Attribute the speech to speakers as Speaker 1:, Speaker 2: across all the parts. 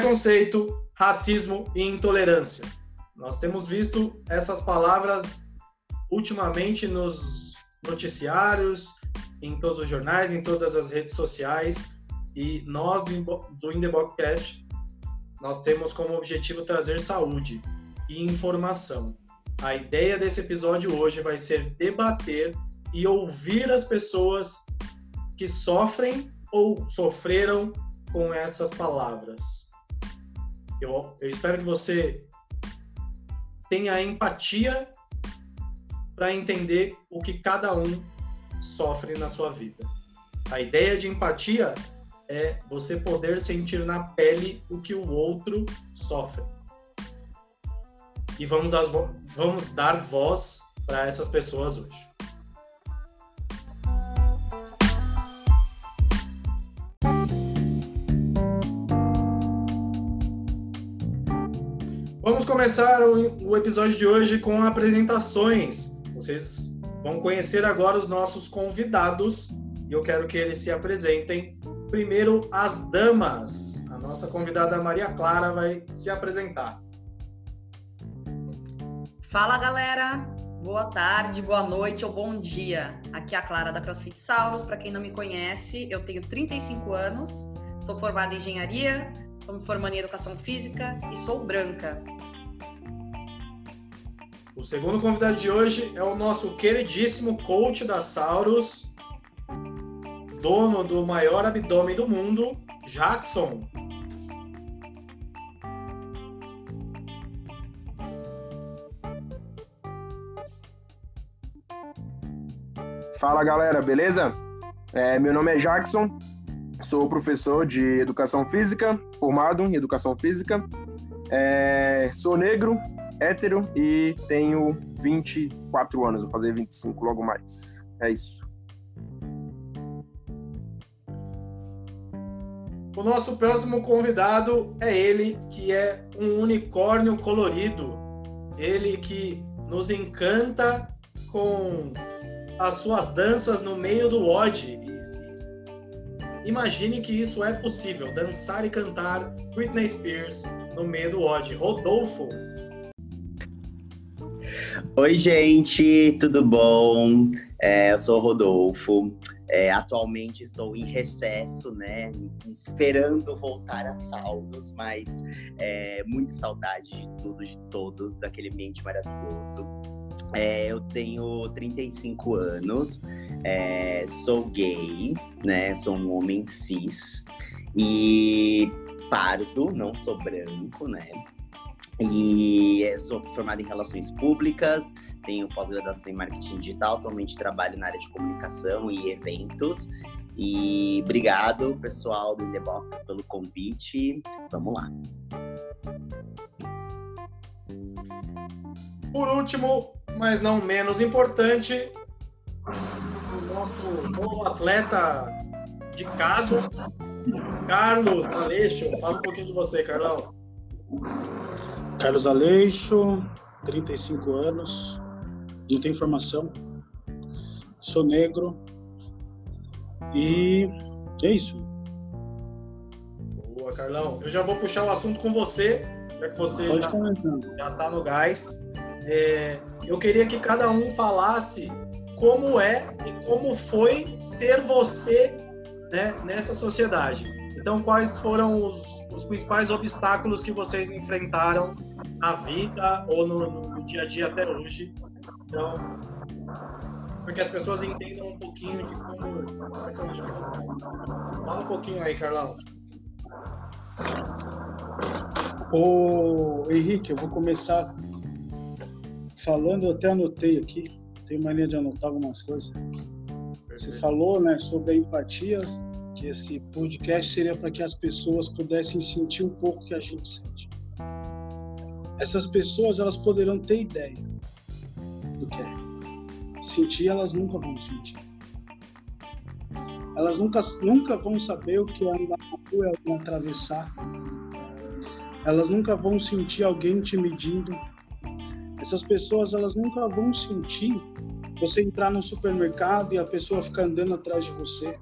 Speaker 1: preconceito, racismo e intolerância. Nós temos visto essas palavras ultimamente nos noticiários, em todos os jornais, em todas as redes sociais, e nós do Indebocast nós temos como objetivo trazer saúde e informação. A ideia desse episódio hoje vai ser debater e ouvir as pessoas que sofrem ou sofreram com essas palavras. Eu, eu espero que você tenha empatia para entender o que cada um sofre na sua vida. A ideia de empatia é você poder sentir na pele o que o outro sofre. E vamos vamos dar voz para essas pessoas hoje. Começar o, episódio de hoje com apresentações. Vocês vão conhecer agora os nossos convidados e eu quero que eles se apresentem Primeiro, as damas. A nossa convidada Maria Clara vai se apresentar.
Speaker 2: Fala, galera. Boa tarde, boa noite ou bom dia. Aqui é a Clara da CrossFit Sauros. Para quem não me conhece, eu tenho 35 anos, sou formada em engenharia, estou me formando em educação física e sou branca.
Speaker 1: O segundo convidado de hoje é o nosso queridíssimo coach da Sauros, dono do maior abdômen do mundo, Jackson.
Speaker 3: Fala galera, beleza? É, meu nome é Jackson, sou professor de educação física, formado em educação física. É, sou negro, hétero e tenho 24 anos, vou fazer 25 logo mais. É isso.
Speaker 1: O nosso próximo convidado é ele, que é um unicórnio colorido. Ele que nos encanta com as suas danças no meio do WOD. Imagine que isso é possível, dançar e cantar Britney Spears no meio do WOD. Rodolfo.
Speaker 4: Oi, gente, tudo bom? É, eu sou o Rodolfo. É, atualmente estou em recesso, né? Esperando voltar a saldos, mas é, muita saudade de tudo, de todos, daquele ambiente maravilhoso. É, eu tenho 35 anos, é, sou gay, né? Sou um homem cis e pardo, não sou branco, né? E sou formado em relações públicas, tenho pós-graduação em marketing digital, atualmente trabalho na área de comunicação e eventos. E obrigado, pessoal do The Box, pelo convite. Vamos lá.
Speaker 1: Por último, mas não menos importante, o nosso novo atleta de casa, Carlos Aleixo. Fala um pouquinho de você, Carlão.
Speaker 5: Carlos Aleixo, 35 anos, não tenho formação, sou negro e é isso.
Speaker 1: Boa, Carlão. Eu já vou puxar o assunto com você, já que você Pode já, está no gás. É, eu queria que cada um falasse como é e como foi ser você né, nessa sociedade. Então, quais foram os, os, principais obstáculos que vocês enfrentaram na vida ou no, no dia a dia até hoje então, porque as pessoas entendam um pouquinho de como quais são as dificuldades. Fala um pouquinho aí, Carlão.
Speaker 5: Ô, Henrique, eu vou começar falando, eu até anotei aqui, tenho mania de anotar algumas coisas. Você falou né, sobre a empatia, que esse podcast seria para que as pessoas pudessem sentir um pouco que a gente sente. Essas pessoas elas poderão ter ideia, do que é. Sentir, elas nunca vão sentir. Elas nunca, nunca vão saber o que é andar na rua, é alguém atravessar. Elas nunca vão sentir alguém te medindo. Essas pessoas, elas nunca vão sentir você entrar no supermercado e a pessoa ficar andando atrás de você.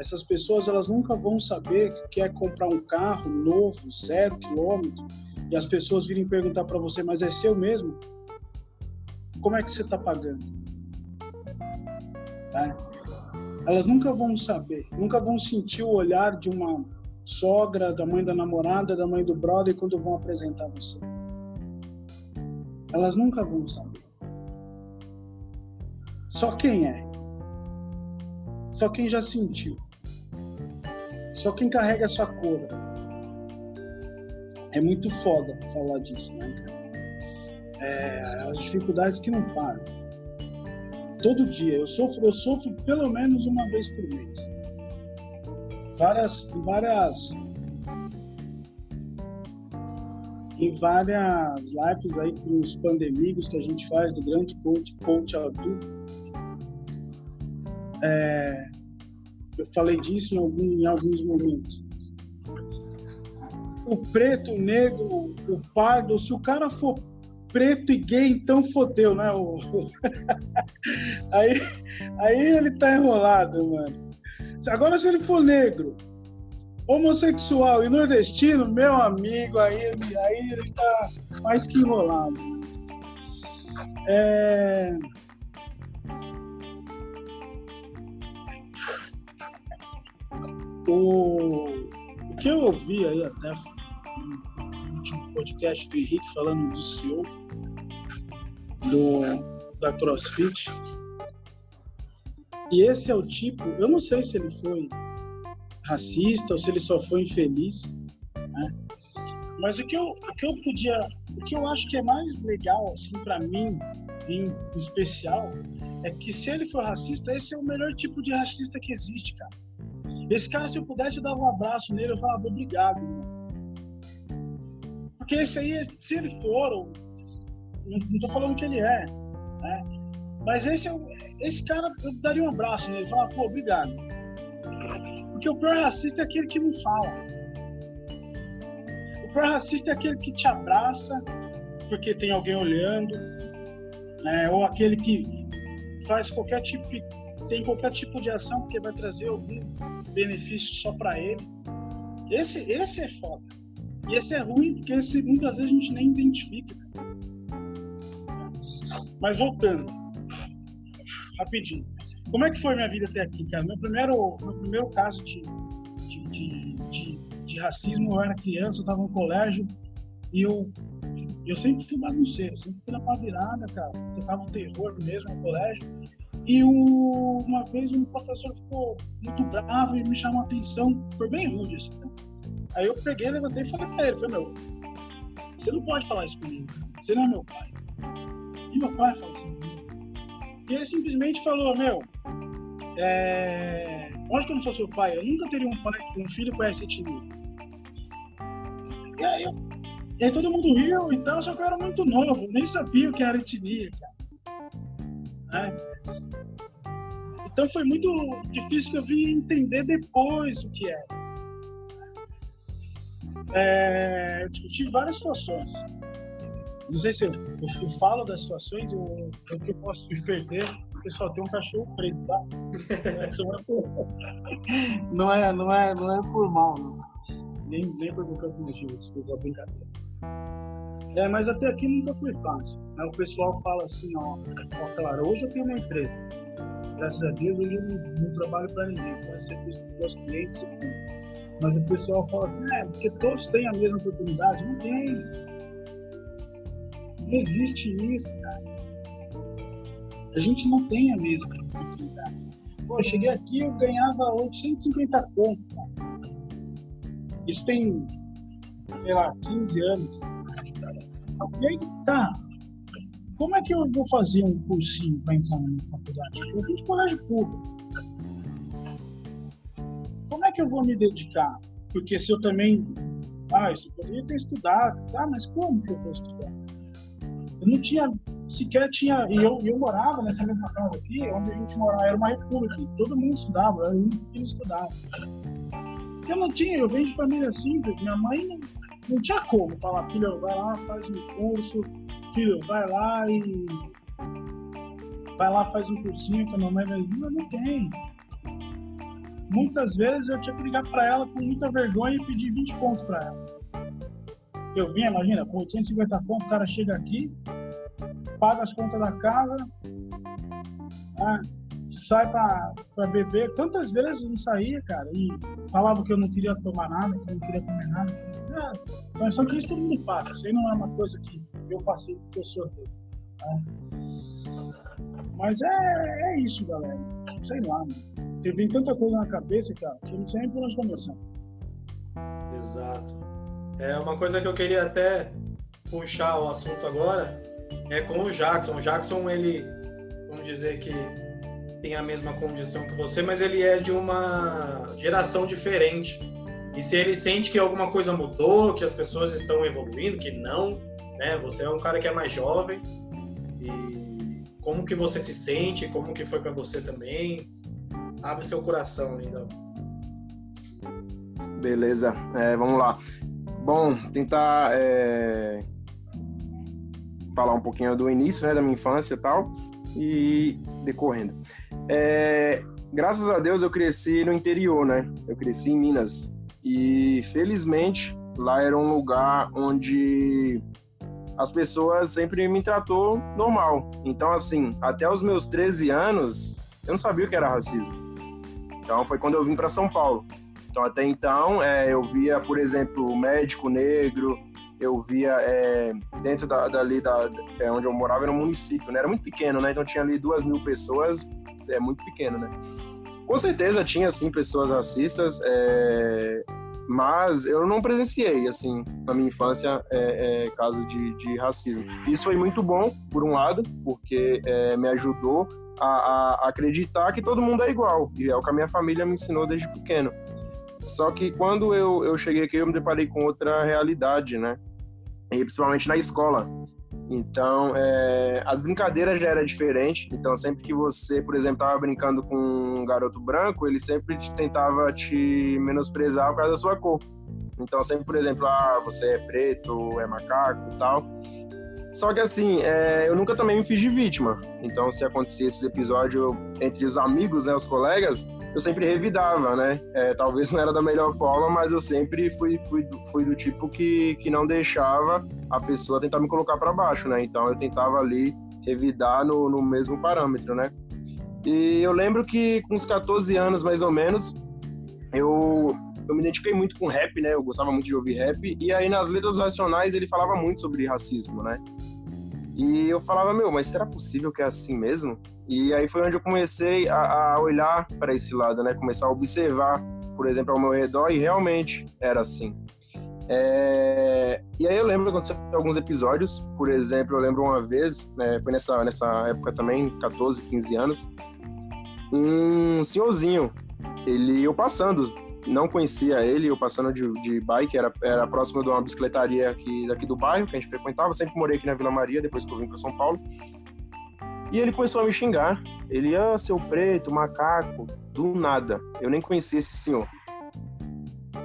Speaker 5: Essas pessoas elas nunca vão saber que quer comprar um carro novo, zero quilômetro, e as pessoas virem perguntar para você, mas é seu mesmo? Como é que você está pagando? É. Elas nunca vão saber, nunca vão sentir o olhar de uma sogra, da mãe da namorada, da mãe do brother quando vão apresentar você. Elas nunca vão saber. Só quem é. Só quem já sentiu. Só quem carrega essa cor. É muito foda falar disso, né, cara? É, as dificuldades que não param. Todo dia. Eu sofro, eu sofro pelo menos uma vez por mês. Várias, várias em várias lives aí com os pandemicos que a gente faz do grande coach, coach. É, eu falei disso em, algum, em alguns momentos. O preto, o negro, o pardo, se o cara for preto e gay, então fodeu, né? Aí, aí ele tá enrolado, mano. Agora, se ele for negro, homossexual e nordestino, meu amigo, aí, aí ele tá mais que enrolado. É... O, o que eu ouvi aí até no último podcast do Henrique falando do CEO do, da CrossFit. E esse é o tipo, eu não sei se ele foi racista ou se ele só foi infeliz, né? Mas o que eu, o que eu podia, o que eu acho que é mais legal assim para mim, em especial, é que se ele for racista, esse é o melhor tipo de racista que existe, cara. Esse cara, se eu pudesse dar um abraço nele, eu falava obrigado. Porque esse aí, se ele for, não, não tô falando que ele é, né? Mas esse, é esse cara, eu daria um abraço nele, falava, pô, obrigado. Porque o pior racista é aquele que não fala. O pior racista é aquele que te abraça porque tem alguém olhando, né? ou aquele que faz qualquer tipo, tem qualquer tipo de ação porque vai trazer algum benefício só para ele. Esse, esse é foda. E esse é ruim porque esse muitas vezes a gente nem identifica. Mas voltando, rapidinho. Como é que foi minha vida até aqui, cara? Meu primeiro, meu primeiro caso de, de, de, de, de racismo, eu era criança, eu estava no colégio e eu, eu sempre fui bagunceiro, sempre fui na pá virada, cara. Tocava o terror mesmo no colégio. E o, uma vez um professor ficou muito bravo e me chamou a atenção, foi bem rude assim. Né? Aí eu peguei, levantei e falei pra ele, falei, meu, você não pode falar isso comigo, você não é meu pai. E meu pai falou assim. E ele simplesmente falou, meu, é... onde que eu não sou seu pai? Eu nunca teria um pai, um filho com essa etnia. E aí, eu, e aí todo mundo riu e tal, só que eu era muito novo, nem sabia o que era etnia, cara. É. Então foi muito difícil que eu vim entender depois o que era. É, eu tive várias situações. Não sei se eu, eu, falo das situações, eu, eu, eu posso me perder, porque só tem um cachorro preto, tá? Não é, não é, não é por mal, não. Nem, nem por qualquer motivo, desculpa a brincadeira. É, mas até aqui nunca foi fácil. Né? O pessoal fala assim, ó, ó, claro, hoje eu tenho uma empresa. Graças a Deus, hoje eu não, não trabalho para ninguém, para para os meus clientes. Mas o pessoal fala assim, é, porque todos têm a mesma oportunidade. Não tem. Não existe isso, cara. A gente não tem a mesma oportunidade. Pô, eu cheguei aqui eu ganhava 850 conto, cara. Isso tem, sei lá, 15 anos. Aí, tá, como é que eu vou fazer um cursinho para entrar na minha faculdade? Eu vim de colégio público. Como é que eu vou me dedicar? Porque se eu também. Ah, eu poderia ter estudado, tá? Mas como que eu vou estudar? Eu não tinha. Sequer tinha. E eu, eu morava nessa mesma casa aqui, onde a gente morava, era uma república. Todo mundo estudava, eu não estudar. Eu não tinha, eu venho de família simples. Minha mãe não, não tinha como falar, filho, vai lá, faz um curso, filho, vai lá e. Vai lá, faz um cursinho que a mamãe vai mas não tem. muitas vezes eu tinha que ligar para ela com muita vergonha e pedir 20 pontos para ela. Eu vinha, imagina, com 850 pontos, o cara chega aqui, paga as contas da casa, né, sai para beber. Quantas vezes eu não saía, cara, e falava que eu não queria tomar nada, que eu não queria comer nada. É, então, só que isso todo mundo passa, isso aí não é uma coisa que eu passei porque eu sou dele. Né? Mas é, é isso, galera. Sei lá, mano. Tem tanta coisa na cabeça, cara, que eu não sei nem por onde começar.
Speaker 1: Exato. É uma coisa que eu queria até puxar o assunto agora é com o Jackson. O Jackson, ele, vamos dizer que tem a mesma condição que você, mas ele é de uma geração diferente. E se ele sente que alguma coisa mudou, que as pessoas estão evoluindo, que não, né? Você é um cara que é mais jovem e como que você se sente, como que foi para você também? Abre seu coração, lindão.
Speaker 3: Beleza, é, vamos lá. Bom, tentar é, falar um pouquinho do início, né, da minha infância e tal, e decorrendo. É, graças a Deus eu cresci no interior, né? Eu cresci em Minas e felizmente lá era um lugar onde as pessoas sempre me tratou normal. Então assim, até os meus 13 anos, eu não sabia o que era racismo. Então foi quando eu vim para São Paulo. Então até então é, eu via, por exemplo, médico negro, eu via é, dentro da, dali da, é, onde eu morava era um município, né? Era muito pequeno, né? Então tinha ali duas mil pessoas, é muito pequeno, né? Com certeza tinha sim pessoas racistas, é, mas eu não presenciei assim na minha infância é, é, caso de, de, racismo. Isso foi muito bom por um lado, porque é, me ajudou a, a, acreditar que todo mundo é igual e é o que a minha família me ensinou desde pequeno. Só que quando eu, eu cheguei aqui, eu me deparei com outra realidade, né? E principalmente na escola. Então, é, as brincadeiras já eram diferentes. Então, sempre que você, por exemplo, estava brincando com um garoto branco, ele sempre te, tentava te menosprezar por causa da sua cor. Então, sempre, por exemplo, ah, você é preto, é macaco e tal. Só que assim, é, eu nunca também me fiz de vítima. Então, se acontecia esses episódios entre os amigos, né, os colegas, eu sempre revidava, né? É, talvez não era da melhor forma, mas eu sempre fui, fui, fui do tipo que, que não deixava a pessoa tentar me colocar para baixo, né? Então eu tentava ali revidar no, no mesmo parâmetro, né? E eu lembro que com uns 14 anos, mais ou menos, eu, eu me identifiquei muito com rap, né? Eu gostava muito de ouvir rap. E aí nas letras racionais ele falava muito sobre racismo, né? E eu falava, meu, mas será possível que é assim mesmo? E aí foi onde eu comecei a, a olhar para esse lado, né? Começar a observar, por exemplo, ao meu redor e realmente era assim. É... E aí eu lembro que aconteceu alguns episódios, por exemplo, eu lembro uma vez, né, foi nessa, nessa época também, 14, 15 anos, um senhorzinho, ele eu passando não conhecia ele, eu passando de, de bike, era, era próximo de uma bicicletaria aqui, daqui do bairro, que a gente frequentava, sempre morei aqui na Vila Maria, depois que eu vim para São Paulo. E ele começou a me xingar. Ele, ah, seu preto, macaco, do nada. Eu nem conhecia esse senhor.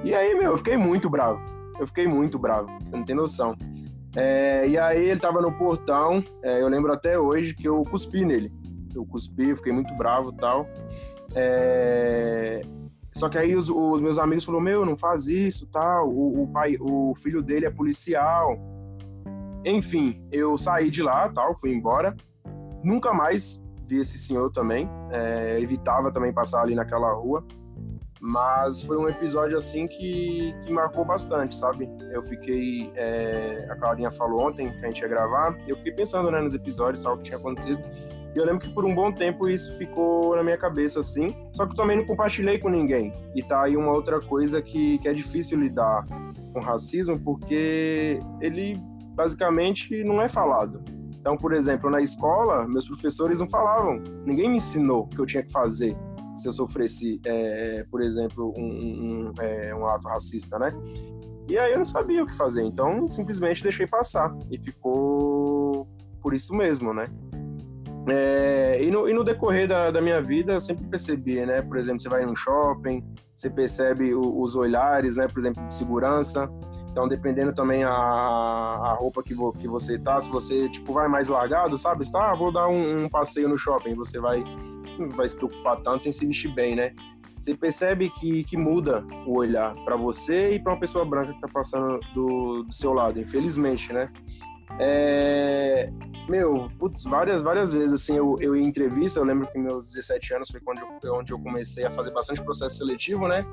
Speaker 3: E aí, meu, eu fiquei muito bravo. Eu fiquei muito bravo, você não tem noção. É, e aí ele tava no portão, é, eu lembro até hoje que eu cuspi nele. Eu cuspi, fiquei muito bravo e tal. É, só que aí os, os meus amigos falaram, meu, não faz isso, tal. O, o, pai, o filho dele é policial. Enfim, eu saí de lá, tal, fui embora. Nunca mais vi esse senhor também. É, evitava também passar ali naquela rua. Mas foi um episódio assim que, que marcou bastante, sabe? Eu fiquei. É, a Claudinha falou ontem que a gente ia gravar. Eu fiquei pensando né, nos episódios, tal, que tinha acontecido. E eu lembro que por um bom tempo isso ficou na minha cabeça assim. Só que eu também não compartilhei com ninguém. E tá aí uma outra coisa que, que é difícil lidar com racismo, porque ele basicamente não é falado. Então, por exemplo, na escola, meus professores não falavam, ninguém me ensinou o que eu tinha que fazer se eu sofresse, é, por exemplo, um, um, é, um ato racista, né? E aí eu não sabia o que fazer, então simplesmente deixei passar e ficou por isso mesmo, né? É, e, no, e, no, decorrer da, da, minha vida, eu sempre percebi, né? Por exemplo, você vai num shopping, você percebe o, os olhares, né? Por exemplo, de segurança. Então, dependendo também a, a roupa que, vo, que você tá, se você, tipo, vai mais largado, sabe? Está, ah, vou dar um, um, passeio no shopping, você vai, vai se preocupar tanto em se vestir bem, né? você percebe que, que muda o olhar para você e para uma pessoa branca que está passando do, do seu lado, infelizmente, né? É, meu, putz, várias, várias vezes, assim, eu, eu em entrevista, eu lembro que meus 17 anos foi quando eu, onde eu comecei a fazer bastante processo seletivo, né?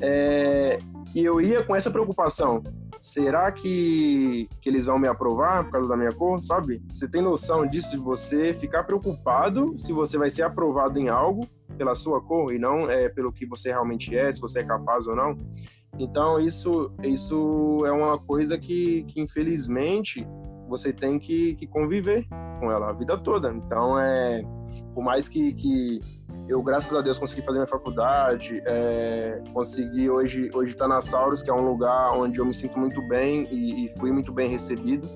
Speaker 3: É, e eu ia com essa preocupação. Será que, que eles vão me aprovar por causa da minha cor, sabe? Você tem noção disso, de você ficar preocupado se você vai ser aprovado em algo pela sua cor e não é, pelo que você realmente é, se você é capaz ou não. Então, isso, isso é uma coisa que, que infelizmente, você tem que, que conviver com ela a vida toda. Então, é, por mais que, que eu, graças a Deus, consegui fazer minha faculdade, é, consegui hoje hoje estar tá na Sauros, que é um lugar onde eu me sinto muito bem e, e fui muito bem recebido.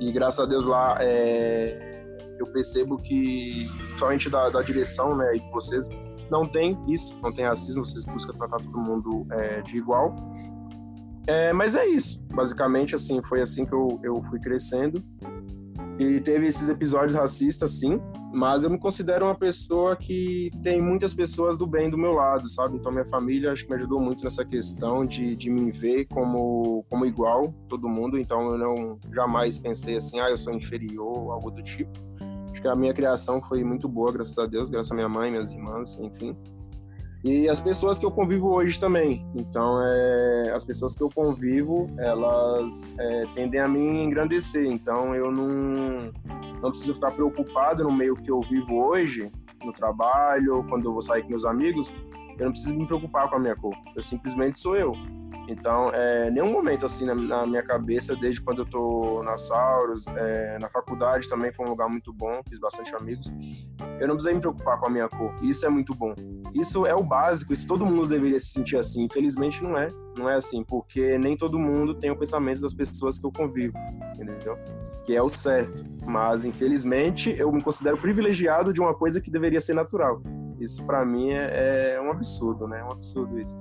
Speaker 3: E graças a Deus lá é, eu percebo que, somente da, da direção, né, e de vocês, não tem isso, não tem racismo, vocês buscam tratar todo mundo é, de igual. É, mas é isso, basicamente, assim, foi assim que eu, eu fui crescendo. E teve esses episódios racistas, sim, mas eu me considero uma pessoa que tem muitas pessoas do bem do meu lado, sabe? Então, minha família acho que me ajudou muito nessa questão de, de me ver como, como igual todo mundo. Então, eu não jamais pensei assim, ah, eu sou inferior algo do tipo. Acho que a minha criação foi muito boa, graças a Deus, graças à minha mãe, minhas irmãs, enfim e as pessoas que eu convivo hoje também. Então, é, as pessoas que eu convivo, elas é, tendem a me engrandecer. Então, eu não, não preciso ficar preocupado no meio que eu vivo hoje, no trabalho, quando eu vou sair com meus amigos, eu não preciso me preocupar com a minha cor. Eu simplesmente sou eu. Então, é, nenhum momento assim na, na, minha cabeça, desde quando eu tô na Sauros, é, na faculdade também foi um lugar muito bom, fiz bastante amigos. Eu não precisei me preocupar com a minha cor. Isso é muito bom. Isso é o básico, isso todo mundo deveria se sentir assim. Infelizmente não é, não é assim, porque nem todo mundo tem o pensamento das pessoas que eu convivo, entendeu? Que é o certo. Mas infelizmente eu me considero privilegiado de uma coisa que deveria ser natural. Isso para mim é, é um absurdo, né? É um absurdo isso.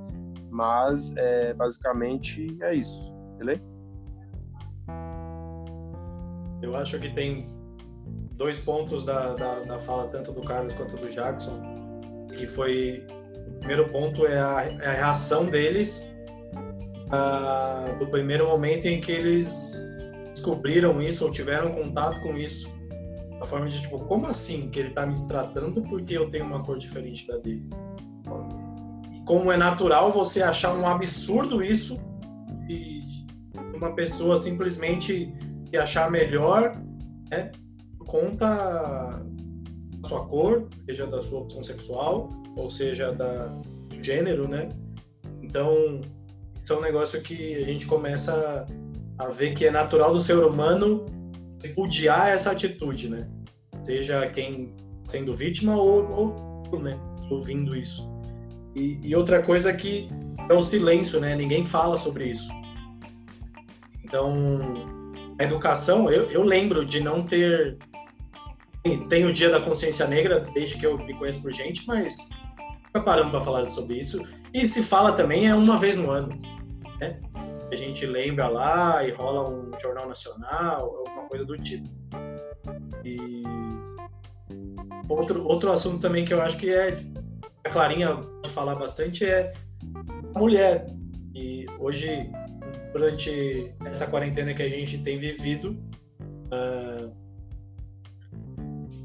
Speaker 3: Mas, é, basicamente, é isso. Beleza?
Speaker 1: Eu acho que tem dois pontos da, da, da, fala, tanto do Carlos quanto do Jackson, que foi... O primeiro ponto é a, é a reação deles a, do primeiro momento em que eles descobriram isso ou tiveram contato com isso. A forma de, tipo, como assim que ele está me tratando porque eu tenho uma cor diferente da dele? Como é natural você achar um absurdo isso e uma pessoa simplesmente se achar melhor né, por conta da sua cor, seja da sua opção sexual, ou seja da, do gênero, né? Então, isso é um negócio que a gente começa a ver que é natural do ser humano repudiar essa atitude, né? Seja quem sendo vítima ou, ou né, ouvindo isso. E, e outra coisa que é o silêncio, né? Ninguém fala sobre isso. Então, a educação, eu, eu lembro de não ter. Tem o Dia da Consciência Negra, desde que eu me conheço por gente, mas nunca paramos para falar sobre isso. E se fala também é uma vez no ano. Né? A gente lembra lá e rola um jornal nacional, alguma coisa do tipo. E outro, outro assunto também que eu acho que é a Clarinha pode falar bastante é a mulher. E hoje, durante essa quarentena que a gente tem vivido, uh,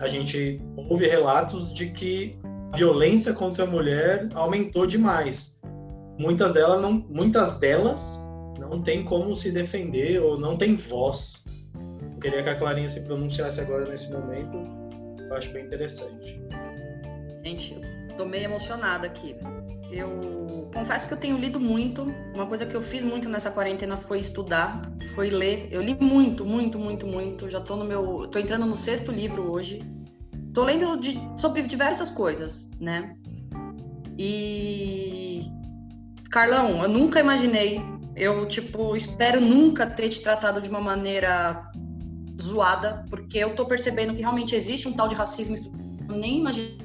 Speaker 1: a gente ouve relatos de que a violência contra a mulher aumentou demais. Muitas delas não, muitas delas não têm como se defender ou não têm voz. Eu queria que a Clarinha se pronunciasse agora nesse momento. Eu acho bem interessante.
Speaker 2: Gente, tô meio emocionada aqui. Eu confesso que eu tenho lido muito. Uma coisa que eu fiz muito nessa quarentena foi estudar, foi ler. Eu li muito, muito, muito, muito. Já tô no meu, tô entrando no sexto livro hoje. Tô lendo de, sobre diversas coisas, né? E Carlão, eu nunca imaginei. Eu tipo espero nunca ter te tratado de uma maneira zoada, porque eu tô percebendo que realmente existe um tal de racismo. Eu nem imagino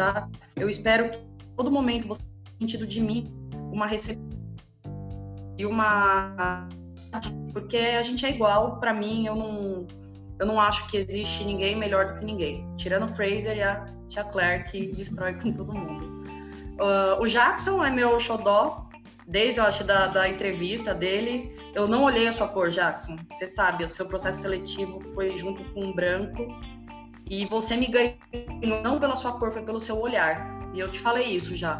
Speaker 2: tá? Eu espero que todo momento você tenha sentido de mim uma recepção e uma porque a gente é igual, para mim eu não eu não acho que existe ninguém melhor do que ninguém, tirando o Fraser e a Tia Claire que destrói com todo mundo. uh, o Jackson é meu xodó, desde, eu acho, da, da entrevista dele. Eu não olhei a sua cor, Jackson. Você sabe, o seu processo seletivo foi junto com um branco. E você me ganhou não pela sua cor, foi pelo seu olhar. E eu te falei isso já.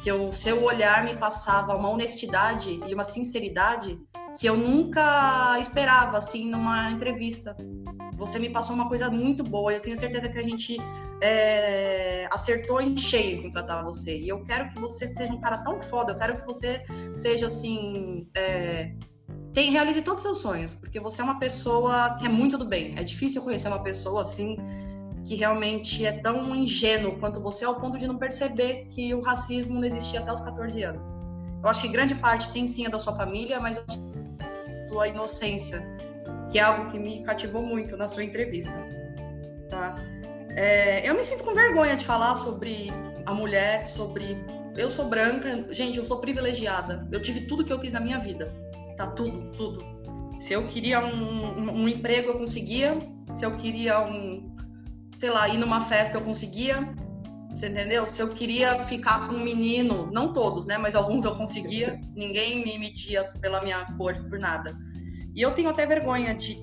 Speaker 2: Que o seu olhar me passava uma honestidade e uma sinceridade que eu nunca esperava, assim, numa entrevista. Você me passou uma coisa muito boa. Eu tenho certeza que a gente é, acertou em cheio em contratar você. E eu quero que você seja um cara tão foda. Eu quero que você seja, assim... É, tem, realize todos os seus sonhos, porque você é uma pessoa que é muito do bem. É difícil conhecer uma pessoa assim que realmente é tão ingênuo quanto você ao ponto de não perceber que o racismo não existia até os 14 anos. Eu acho que grande parte tem sim a da sua família, mas a sua inocência, que é algo que me cativou muito na sua entrevista. Tá? É, eu me sinto com vergonha de falar sobre a mulher, sobre. Eu sou branca, gente, eu sou privilegiada. Eu tive tudo que eu quis na minha vida. Tá tudo, tudo. Se eu queria um, um, um emprego, eu conseguia. Se eu queria um, sei lá, ir numa festa eu conseguia, você entendeu? Se eu queria ficar com um menino, não todos, né? Mas alguns eu conseguia, ninguém me media pela minha cor, por nada. E eu tenho até vergonha de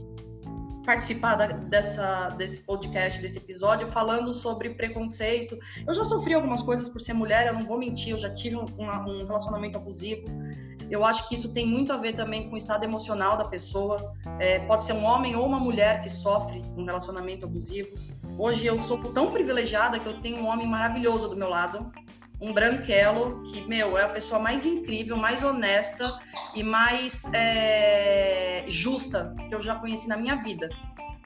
Speaker 2: participar da, dessa, desse podcast, desse episódio, falando sobre preconceito. Eu já sofri algumas coisas por ser mulher, eu não vou mentir, eu já tive um, um relacionamento abusivo. Eu acho que isso tem muito a ver também com o estado emocional da pessoa. É, pode ser um homem ou uma mulher que sofre um relacionamento abusivo. Hoje eu sou tão privilegiada que eu tenho um homem maravilhoso do meu lado, um branquelo, que, meu, é a pessoa mais incrível, mais honesta e mais é, justa que eu já conheci na minha vida.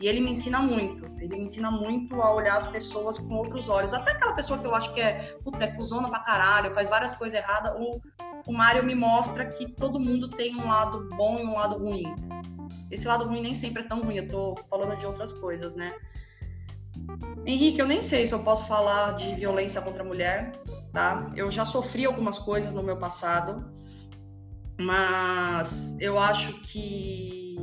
Speaker 2: E ele me ensina muito. Ele me ensina muito a olhar as pessoas com outros olhos. Até aquela pessoa que eu acho que é, puta, é cuzona pra caralho, faz várias coisas erradas. O, o Mário me mostra que todo mundo tem um lado bom e um lado ruim. Esse lado ruim nem sempre é tão ruim, eu tô falando de outras coisas, né? Henrique, eu nem sei se eu posso falar de violência contra a mulher, tá? Eu já sofri algumas coisas no meu passado, mas eu acho que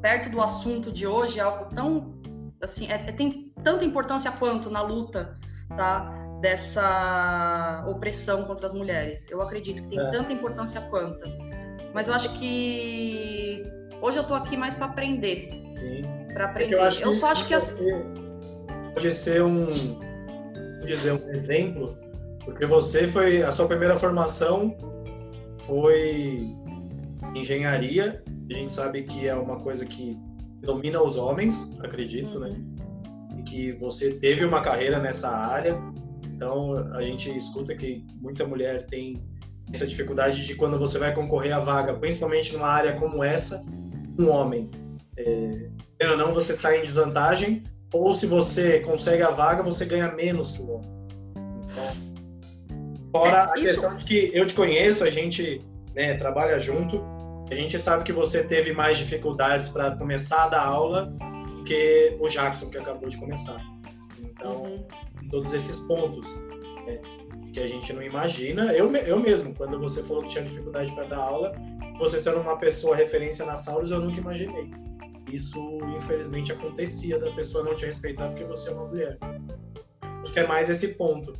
Speaker 2: perto do assunto de hoje é algo tão assim, é, é, tem tanta importância quanto na luta, tá? Dessa opressão contra as mulheres. Eu acredito que tem é. tanta importância quanto. Mas eu acho que hoje eu tô aqui mais para aprender. Para aprender. É eu, acho eu só acho que as
Speaker 1: pode ser um, dizer, um exemplo, porque você foi, a sua primeira formação foi engenharia, a gente sabe que é uma coisa que domina os homens, acredito, né? uhum. E que você teve uma carreira nessa área, então a gente escuta que muita mulher tem essa dificuldade de quando você vai concorrer à vaga, principalmente numa área como essa, um homem. É, ou não, você sai em desvantagem, ou se você consegue a vaga, você ganha menos que o homem. Então, fora é, a questão de que eu te conheço, a gente né, trabalha junto, a gente sabe que você teve mais dificuldades para começar a dar aula do que o Jackson, que acabou de começar. Então, uhum. todos esses pontos né, que a gente não imagina. Eu, eu mesmo, quando você falou que tinha dificuldade para dar aula, você sendo uma pessoa referência na Sauros, eu nunca imaginei isso infelizmente acontecia da pessoa não te respeitar porque você é uma mulher. Acho que é mais esse ponto.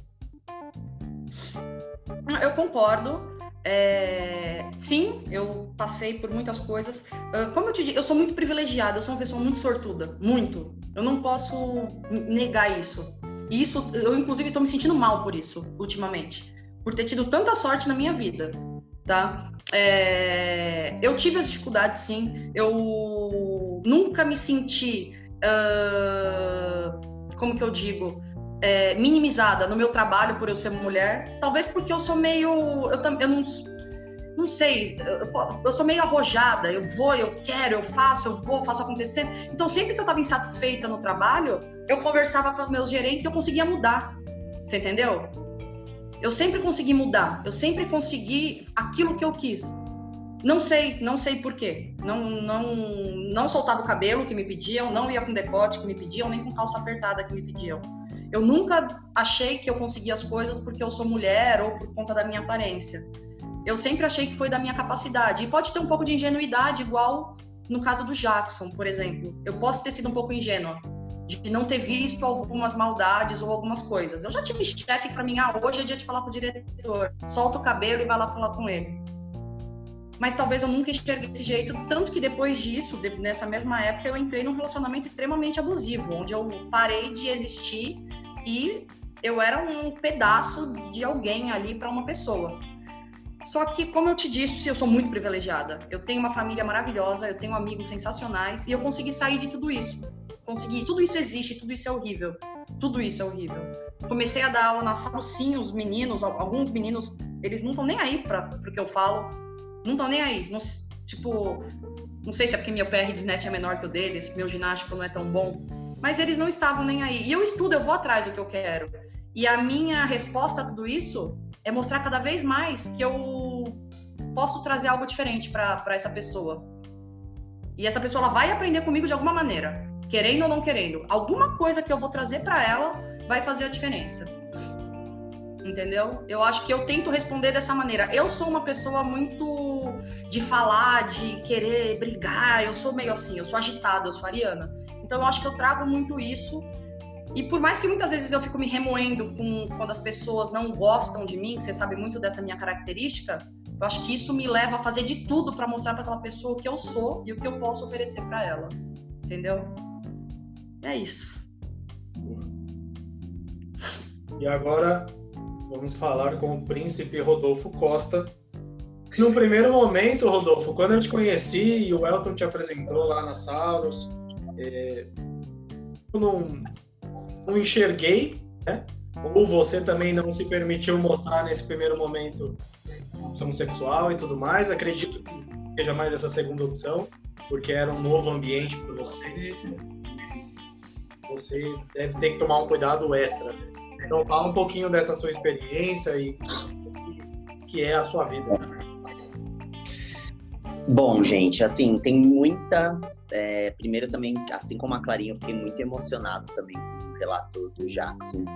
Speaker 2: Ah, eu concordo. É... Sim, eu passei por muitas coisas. Ah, como eu te disse, eu sou muito privilegiada, eu sou uma pessoa muito sortuda, muito. Eu não posso negar isso. E isso, eu inclusive estou me sentindo mal por isso, ultimamente, por ter tido tanta sorte na minha vida, tá? É... Eu tive as dificuldades, sim. Eu nunca me senti, uh, como que eu digo, é, minimizada no meu trabalho por eu ser mulher. Talvez porque eu sou meio, eu, eu não, não sei, eu, eu sou meio arrojada. Eu vou, eu quero, eu faço, eu vou, faço acontecer. Então sempre que eu estava insatisfeita no trabalho, eu conversava com meus gerentes eu conseguia mudar. Você entendeu? Eu sempre consegui mudar. Eu sempre consegui aquilo que eu quis. Não sei, não sei por quê. Não, não, não soltava o cabelo que me pediam, não ia com decote que me pediam, nem com calça apertada que me pediam. Eu nunca achei que eu conseguia as coisas porque eu sou mulher ou por conta da minha aparência. Eu sempre achei que foi da minha capacidade. E pode ter um pouco de ingenuidade, igual no caso do Jackson, por exemplo. Eu posso ter sido um pouco ingênua. de não ter visto algumas maldades ou algumas coisas. Eu já tive chefe para mim, ah, hoje é dia de falar com o diretor, solta o cabelo e vai lá falar com ele. Mas talvez eu nunca enxerguei desse jeito, tanto que depois disso, nessa mesma época, eu entrei num relacionamento extremamente abusivo, onde eu parei de existir e eu era um pedaço de alguém ali para uma pessoa. Só que, como eu te disse, eu sou muito privilegiada. Eu tenho uma família maravilhosa, eu tenho amigos sensacionais e eu consegui sair de tudo isso consegui. Tudo isso existe, tudo isso é horrível. Tudo isso é horrível. Comecei a dar aula na sala, sim, os meninos, alguns meninos, eles não estão nem aí para o que eu falo. Não estão nem aí. Não, tipo, não sei se é porque meu PR de net é menor que o deles, meu ginástico não é tão bom. Mas eles não estavam nem aí. E eu estudo, eu vou atrás do que eu quero. E a minha resposta a tudo isso é mostrar cada vez mais que eu posso trazer algo diferente para essa pessoa. E essa pessoa ela vai aprender comigo de alguma maneira querendo ou não querendo, alguma coisa que eu vou trazer para ela vai fazer a diferença. Entendeu? Eu acho que eu tento responder dessa maneira. Eu sou uma pessoa muito de falar, de querer brigar, eu sou meio assim, eu sou agitada, eu sou ariana. Então eu acho que eu trago muito isso. E por mais que muitas vezes eu fico me remoendo com quando as pessoas não gostam de mim, você sabe muito dessa minha característica, eu acho que isso me leva a fazer de tudo para mostrar para aquela pessoa o que eu sou e o que eu posso oferecer para ela. Entendeu? É isso.
Speaker 1: E agora vamos falar com o príncipe Rodolfo Costa. No primeiro momento, Rodolfo, quando eu te conheci e o Elton te apresentou lá na Sauros, é, eu não, não enxerguei, né? Ou você também não se permitiu mostrar nesse primeiro momento opção sexual e tudo mais. Acredito que seja mais essa segunda opção, porque era um novo ambiente para você, você deve ter que tomar um cuidado extra. Então, fala um pouquinho dessa sua experiência e que é a sua vida.
Speaker 4: Bom, gente, assim, tem muitas. É, primeiro, também, assim como a Clarinha, eu fiquei muito emocionado também com o relato do Jackson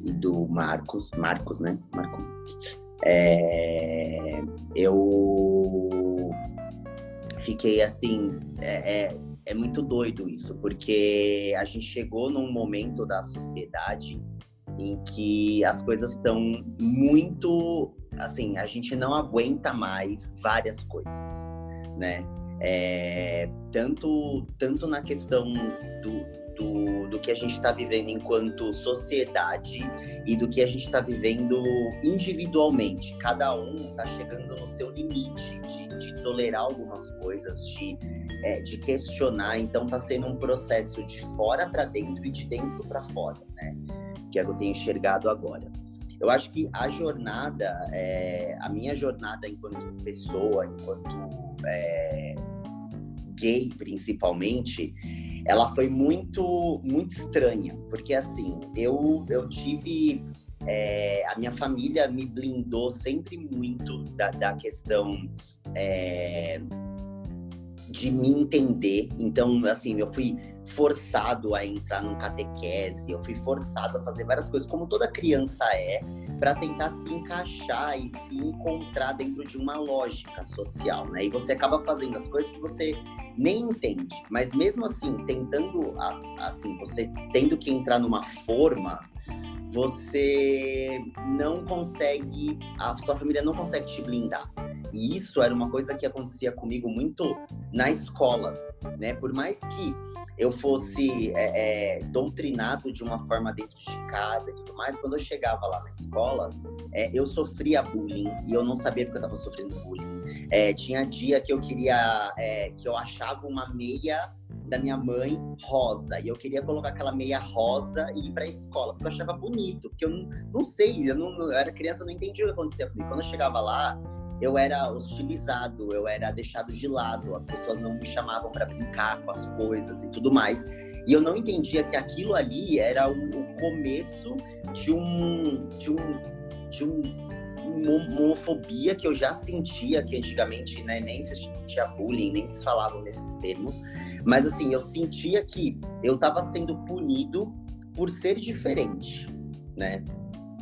Speaker 4: e do Marcos. Marcos, né? Marcos. É, eu fiquei assim. É, é é muito doido isso, porque a gente chegou num momento da sociedade em que as coisas estão muito assim, a gente não aguenta mais várias coisas, né? É, tanto, tanto na questão do, do, do que a gente está vivendo enquanto sociedade e do que a gente está vivendo individualmente. Cada um está chegando no seu limite de, de tolerar algumas coisas, de, é, de questionar. Então, está sendo um processo de fora para dentro e de dentro para fora, né? Que é o que eu tenho enxergado agora. Eu acho que a jornada, é, a minha jornada enquanto pessoa, enquanto é, gay principalmente, ela foi muito, muito estranha, porque assim, eu, eu tive. É, a minha família me blindou sempre muito da, da questão é, de me entender. Então, assim, eu fui forçado a entrar num catequese, eu fui forçado a fazer várias coisas, como toda criança é, para tentar se encaixar e se encontrar dentro de uma lógica social, né? E você acaba fazendo as coisas que você nem entende, mas mesmo assim, tentando, assim, você tendo que entrar numa forma, você não consegue, a sua família não consegue te blindar. E isso era uma coisa que acontecia comigo muito na escola, né? Por mais que eu fosse é, é, doutrinado de uma forma dentro de casa e tudo mais, quando eu chegava lá na escola, é, eu sofria bullying e eu não sabia porque eu estava sofrendo bullying. É, tinha dia que eu queria, é, que eu achava uma meia da minha mãe rosa e eu queria colocar aquela meia rosa e ir para a escola porque eu achava bonito, porque eu não, não sei, eu, não, eu era criança, eu não entendia o que acontecia comigo. Quando eu chegava lá, eu era hostilizado, eu era deixado de lado, as pessoas não me chamavam para brincar com as coisas e tudo mais. E eu não entendia que aquilo ali era o, o começo de um de um de um homofobia que eu já sentia que antigamente né, nem existia bullying, nem se falavam nesses termos, mas assim, eu sentia que eu estava sendo punido por ser diferente, né?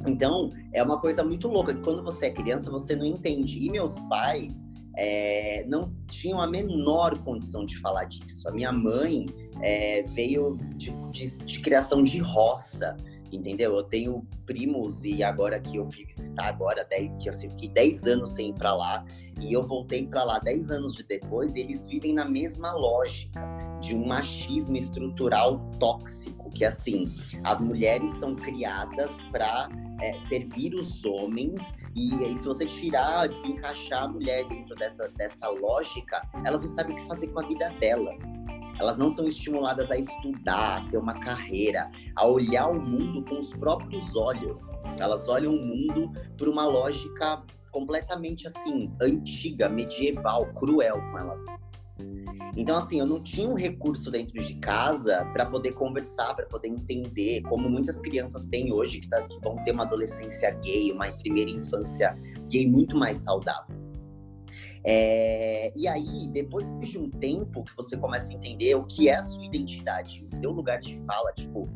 Speaker 4: Então, é uma coisa muito louca, que quando você é criança, você não entende. E meus pais, é, não tinham a menor condição de falar disso. A minha mãe é, veio de, de, de, criação de roça, entendeu? Eu tenho primos e agora que eu fui visitar agora, que eu fiquei 10 anos sem ir para lá, e eu voltei para lá 10 anos de depois, e eles vivem na mesma lógica de um machismo estrutural tóxico, que assim, as mulheres são criadas para é, servir os homens, e, e, se você tirar, desencaixar a mulher dentro dessa, dessa lógica, elas não sabem o que fazer com a vida delas. Elas não são estimuladas a estudar, a ter uma carreira, a olhar o mundo com os próprios olhos. Elas olham o mundo por uma lógica completamente assim, antiga, medieval, cruel com elas. Então, assim, eu não tinha um recurso dentro de casa para poder conversar, para poder entender, como muitas crianças têm hoje, que, tá, que vão ter uma adolescência gay, uma primeira infância gay muito mais saudável. É, e aí, depois de um tempo que você começa a entender o que é a sua identidade, o seu lugar de fala, tipo,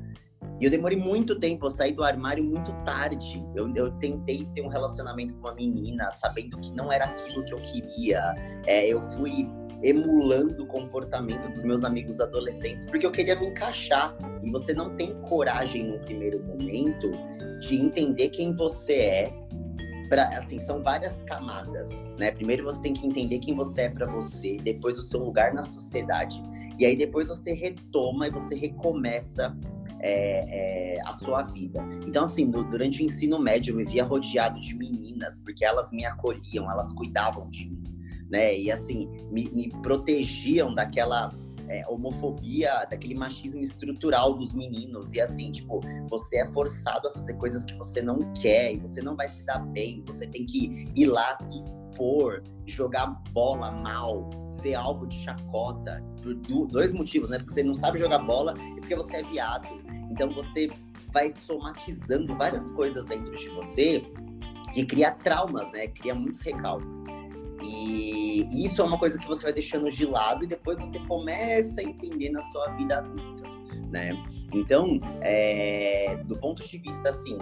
Speaker 4: e eu demorei muito tempo, eu saí do armário muito tarde. Eu, eu tentei ter um relacionamento com uma menina, sabendo que não era aquilo que eu queria. É, eu fui emulando o comportamento dos meus amigos adolescentes, porque eu queria me encaixar. E você não tem coragem no primeiro momento de entender quem você é. Assim, são várias camadas, né? Primeiro você tem que entender quem você é para você, depois o seu lugar na sociedade, e aí depois você retoma e você recomeça é, é, a sua vida. Então, assim, no, durante o ensino médio, eu vivia rodeado de meninas, porque elas me acolhiam, elas cuidavam de mim, né? E, assim, me, me protegiam daquela é, homofobia, daquele machismo estrutural dos meninos. E assim, tipo, você é forçado a fazer coisas que você não quer e você não vai se dar bem. Você tem que ir lá se expor, jogar bola mal, ser alvo de chacota. Por dois motivos, né? Porque você não sabe jogar bola e porque você é viado. Então você vai somatizando várias coisas dentro de você que cria traumas, né? Cria muitos recalques. E isso é uma coisa que você vai deixando de lado e depois você começa a entender na sua vida adulta, né? Então, é, do ponto de vista assim,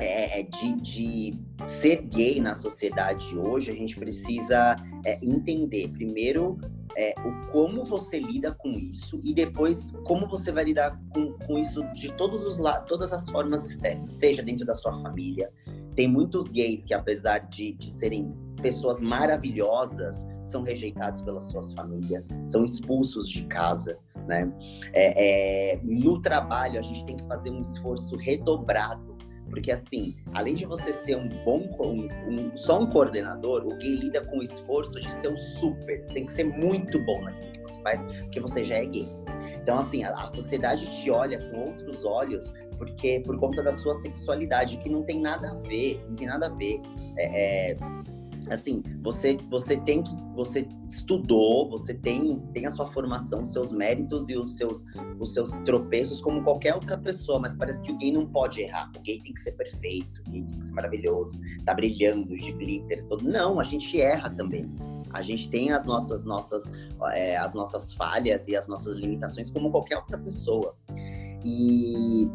Speaker 4: é, de, de, ser gay na sociedade hoje, a gente precisa é, entender primeiro é, o como você lida com isso e depois como você vai lidar com, com isso de todos os todas as formas externas, seja dentro da sua família. Tem muitos gays que, apesar de, de serem pessoas maravilhosas, são rejeitados pelas suas famílias, são expulsos de casa. Né? É, é, no trabalho, a gente tem que fazer um esforço redobrado porque, assim, além de você ser um bom, um, um, só um coordenador, o gay lida com o esforço de ser um super. Você tem que ser muito bom naquilo que você faz, porque você já é gay. Então, assim, a, a sociedade te olha com outros olhos porque por conta da sua sexualidade, que não tem nada a ver, não tem nada a ver. É, é, assim, você você tem que você estudou, você tem tem a sua formação, os seus méritos e os seus os seus tropeços como qualquer outra pessoa, mas parece que o gay não pode errar. O gay tem que ser perfeito, o gay tem que ser maravilhoso, tá brilhando de glitter todo. Não, a gente erra também. A gente tem as nossas nossas é, as nossas falhas e as nossas limitações como qualquer outra pessoa. E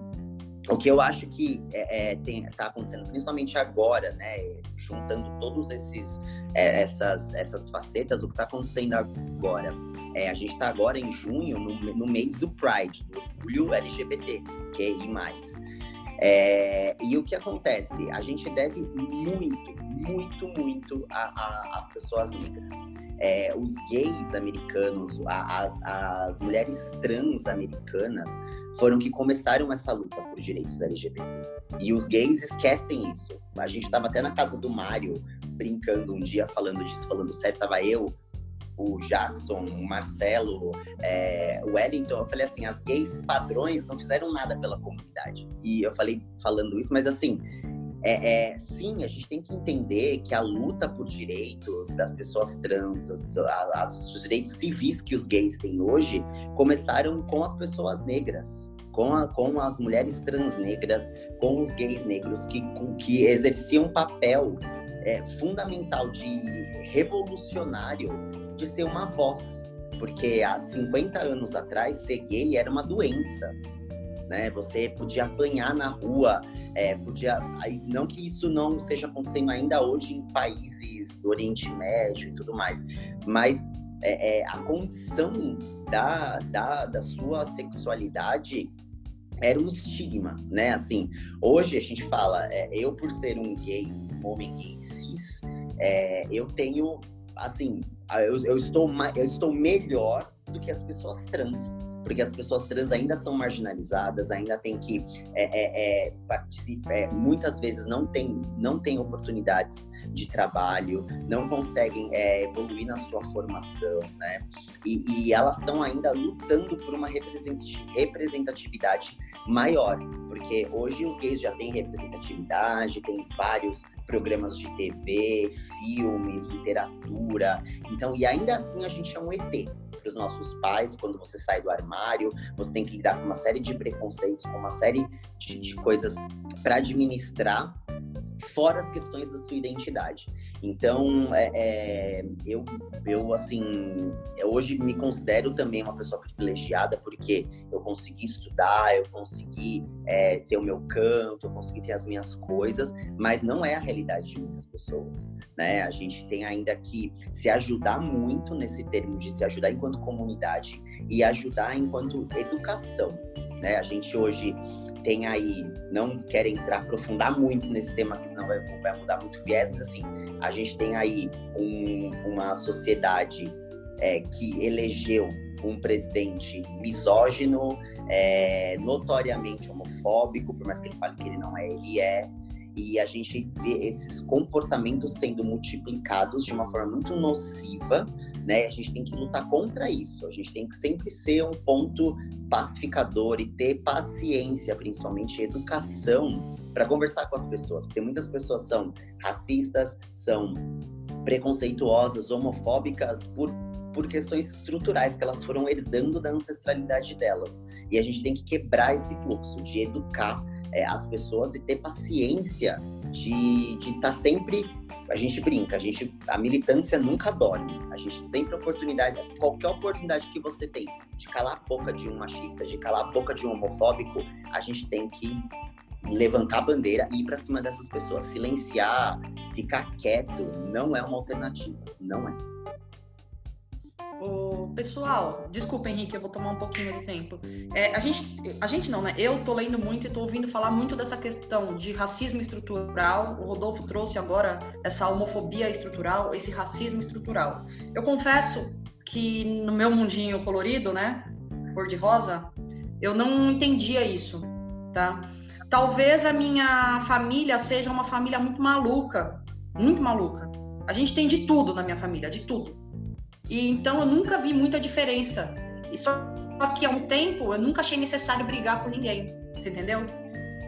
Speaker 4: o que eu acho que é, é, tem, tá acontecendo, principalmente agora, né, juntando todos esses é, essas essas facetas, o que está acontecendo agora, é, a gente está agora em junho no, no, mês do Pride, do orgulho LGBT, QI+. É, e o que acontece? A gente deve muito, muito, muito às pessoas negras. É, os gays americanos, as, as mulheres trans americanas foram que começaram essa luta por direitos LGBT. E os gays esquecem isso. A gente estava até na casa do Mário brincando um dia falando disso, falando sério, tava eu, o Jackson, o Marcelo, é, o Wellington, eu falei assim, as gays padrões não fizeram nada pela comunidade. E eu falei falando isso, mas assim, é, é, sim, a gente tem que entender que a luta por direitos das pessoas trans, do, do, a, os direitos civis que os gays têm hoje, começaram com as pessoas negras, com, a, com as mulheres trans negras, com os gays negros, que, que exerciam um papel é, fundamental de revolucionário de ser uma voz. Porque há 50 anos atrás, ser gay era uma doença né? Você podia apanhar na rua, é, podia. Não que isso não esteja acontecendo ainda hoje em países do Oriente Médio e tudo mais, mas é, é, a condição da, da, da sua sexualidade era um estigma, né? Assim, hoje a gente fala, é, eu por ser um gay, um homem gay cis, é, eu tenho, assim, eu, eu, estou, eu estou melhor do que as pessoas trans, porque as pessoas trans ainda são marginalizadas, ainda tem que é, é, é, participar, é, muitas vezes não tem, não tem oportunidades de trabalho, não conseguem é, evoluir na sua formação, né? E, e elas estão ainda lutando por uma representatividade maior, porque hoje os gays já têm representatividade, tem vários programas de TV, filmes, literatura, então e ainda assim a gente é um ET para os nossos pais quando você sai do armário, você tem que lidar com uma série de preconceitos, com uma série de, de coisas para administrar fora as questões da sua identidade. Então, é, é, eu, eu, assim, hoje me considero também uma pessoa privilegiada porque eu consegui estudar, eu consegui é, ter o meu canto, eu consegui ter as minhas coisas, mas não é a realidade de muitas pessoas, né? A gente tem ainda que se ajudar muito nesse termo de se ajudar enquanto comunidade e ajudar enquanto educação, né? A gente hoje tem aí, não quero entrar, aprofundar muito nesse tema, que senão vai, vai mudar muito viés, mas assim, a gente tem aí um, uma sociedade é, que elegeu um presidente misógino, é, notoriamente homofóbico, por mais que ele fale que ele não é, ele é. E a gente vê esses comportamentos sendo multiplicados de uma forma muito nociva né? A gente tem que lutar contra isso. A gente tem que sempre ser um ponto pacificador e ter paciência, principalmente educação, para conversar com as pessoas, porque muitas pessoas são racistas, são preconceituosas, homofóbicas por por questões estruturais que elas foram herdando da ancestralidade delas. E a gente tem que quebrar esse fluxo de educar é, as pessoas e ter paciência de estar tá sempre a gente brinca, a gente a militância nunca dorme. A gente sempre oportunidade, qualquer oportunidade que você tem de calar a boca de um machista, de calar a boca de um homofóbico, a gente tem que levantar a bandeira e ir para cima dessas pessoas, silenciar, ficar quieto, não é uma alternativa, não é.
Speaker 2: O pessoal, desculpa Henrique, eu vou tomar um pouquinho de tempo. É, a gente, a gente não, né? Eu tô lendo muito e tô ouvindo falar muito dessa questão de racismo estrutural. O Rodolfo trouxe agora essa homofobia estrutural, esse racismo estrutural. Eu confesso que no meu mundinho colorido, né, cor de rosa, eu não entendia isso, tá? Talvez a minha família seja uma família muito maluca, muito maluca. A gente tem de tudo na minha família, de tudo. E então eu nunca vi muita diferença. E só que há um tempo eu nunca achei necessário brigar por ninguém, você entendeu?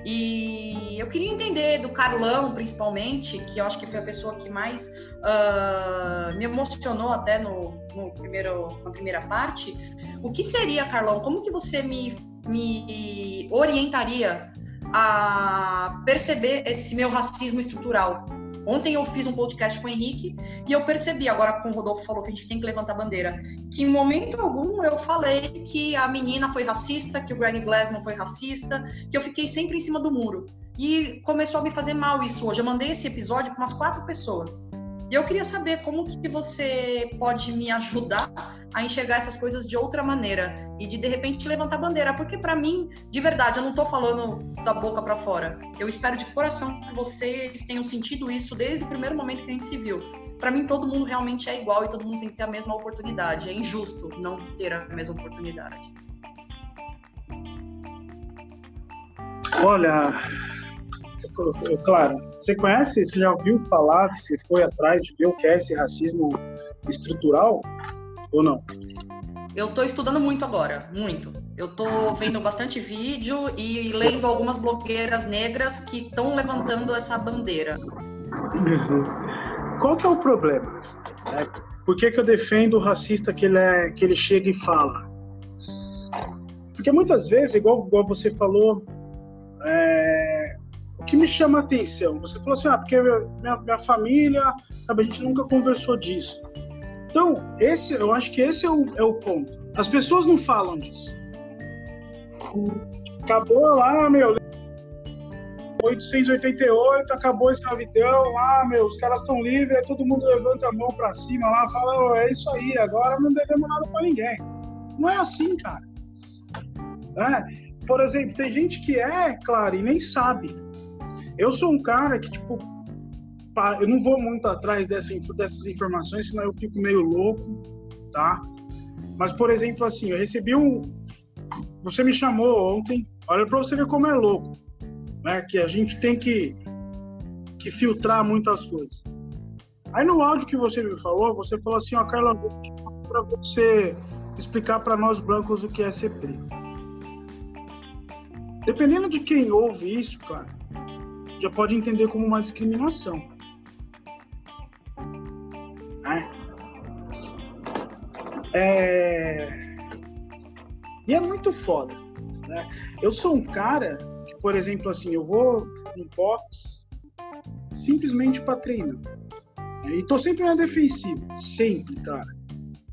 Speaker 2: E eu queria entender do Carlão, principalmente, que eu acho que foi a pessoa que mais uh, me emocionou até no, no, primeiro, na primeira parte. O que seria, Carlão? Como que você me, me orientaria a perceber esse meu racismo estrutural? Ontem eu fiz um podcast com o Henrique e eu percebi, agora com o Rodolfo falou que a gente tem que levantar a bandeira, que em momento algum eu falei que a menina foi racista, que o Greg Glassman foi racista, que eu fiquei sempre em cima do muro. E começou a me fazer mal isso hoje. Eu mandei esse episódio para umas quatro pessoas. E eu queria saber como que você pode me ajudar a enxergar essas coisas de outra maneira e de de repente levantar bandeira, porque para mim, de verdade, eu não tô falando da boca para fora. Eu espero de coração que vocês tenham sentido isso desde o primeiro momento que a gente se viu. Para mim, todo mundo realmente é igual e todo mundo tem que ter a mesma oportunidade. É injusto não ter a mesma oportunidade.
Speaker 5: Olha, claro, você conhece, você já ouviu falar, você foi atrás de ver o que é esse racismo estrutural ou não?
Speaker 2: Eu estou estudando muito agora, muito. Eu estou vendo bastante vídeo e lendo algumas blogueiras negras que estão levantando essa bandeira.
Speaker 5: Uhum. Qual que é o problema? É, por que, que eu defendo o racista que ele, é, que ele chega e fala? Porque muitas vezes, igual, igual você falou, é, o que me chama a atenção, você falou assim, ah, porque minha, minha família, sabe, a gente nunca conversou disso. Então, esse, eu acho que esse é o, é o ponto. As pessoas não falam disso. acabou lá, meu. 888, acabou a escravidão, ah, meu, os caras estão livres, aí todo mundo levanta a mão para cima lá, fala, oh, é isso aí, agora não devemos nada para ninguém. Não é assim, cara. É. Por exemplo, tem gente que é, claro, e nem sabe. Eu sou um cara que, tipo, eu não vou muito atrás dessa, dessas informações, senão eu fico meio louco, tá? Mas, por exemplo, assim, eu recebi um. Você me chamou ontem, olha para você ver como é louco, né? Que a gente tem que, que filtrar muitas coisas. Aí no áudio que você me falou, você falou assim, ó, Carla, para você explicar para nós brancos o que é ser preto. Dependendo de quem ouve isso, cara, já pode entender como uma discriminação. É... E é muito foda. Né? Eu sou um cara que, por exemplo, assim, eu vou no box simplesmente para treinar. E tô sempre na defensiva. Sempre, cara.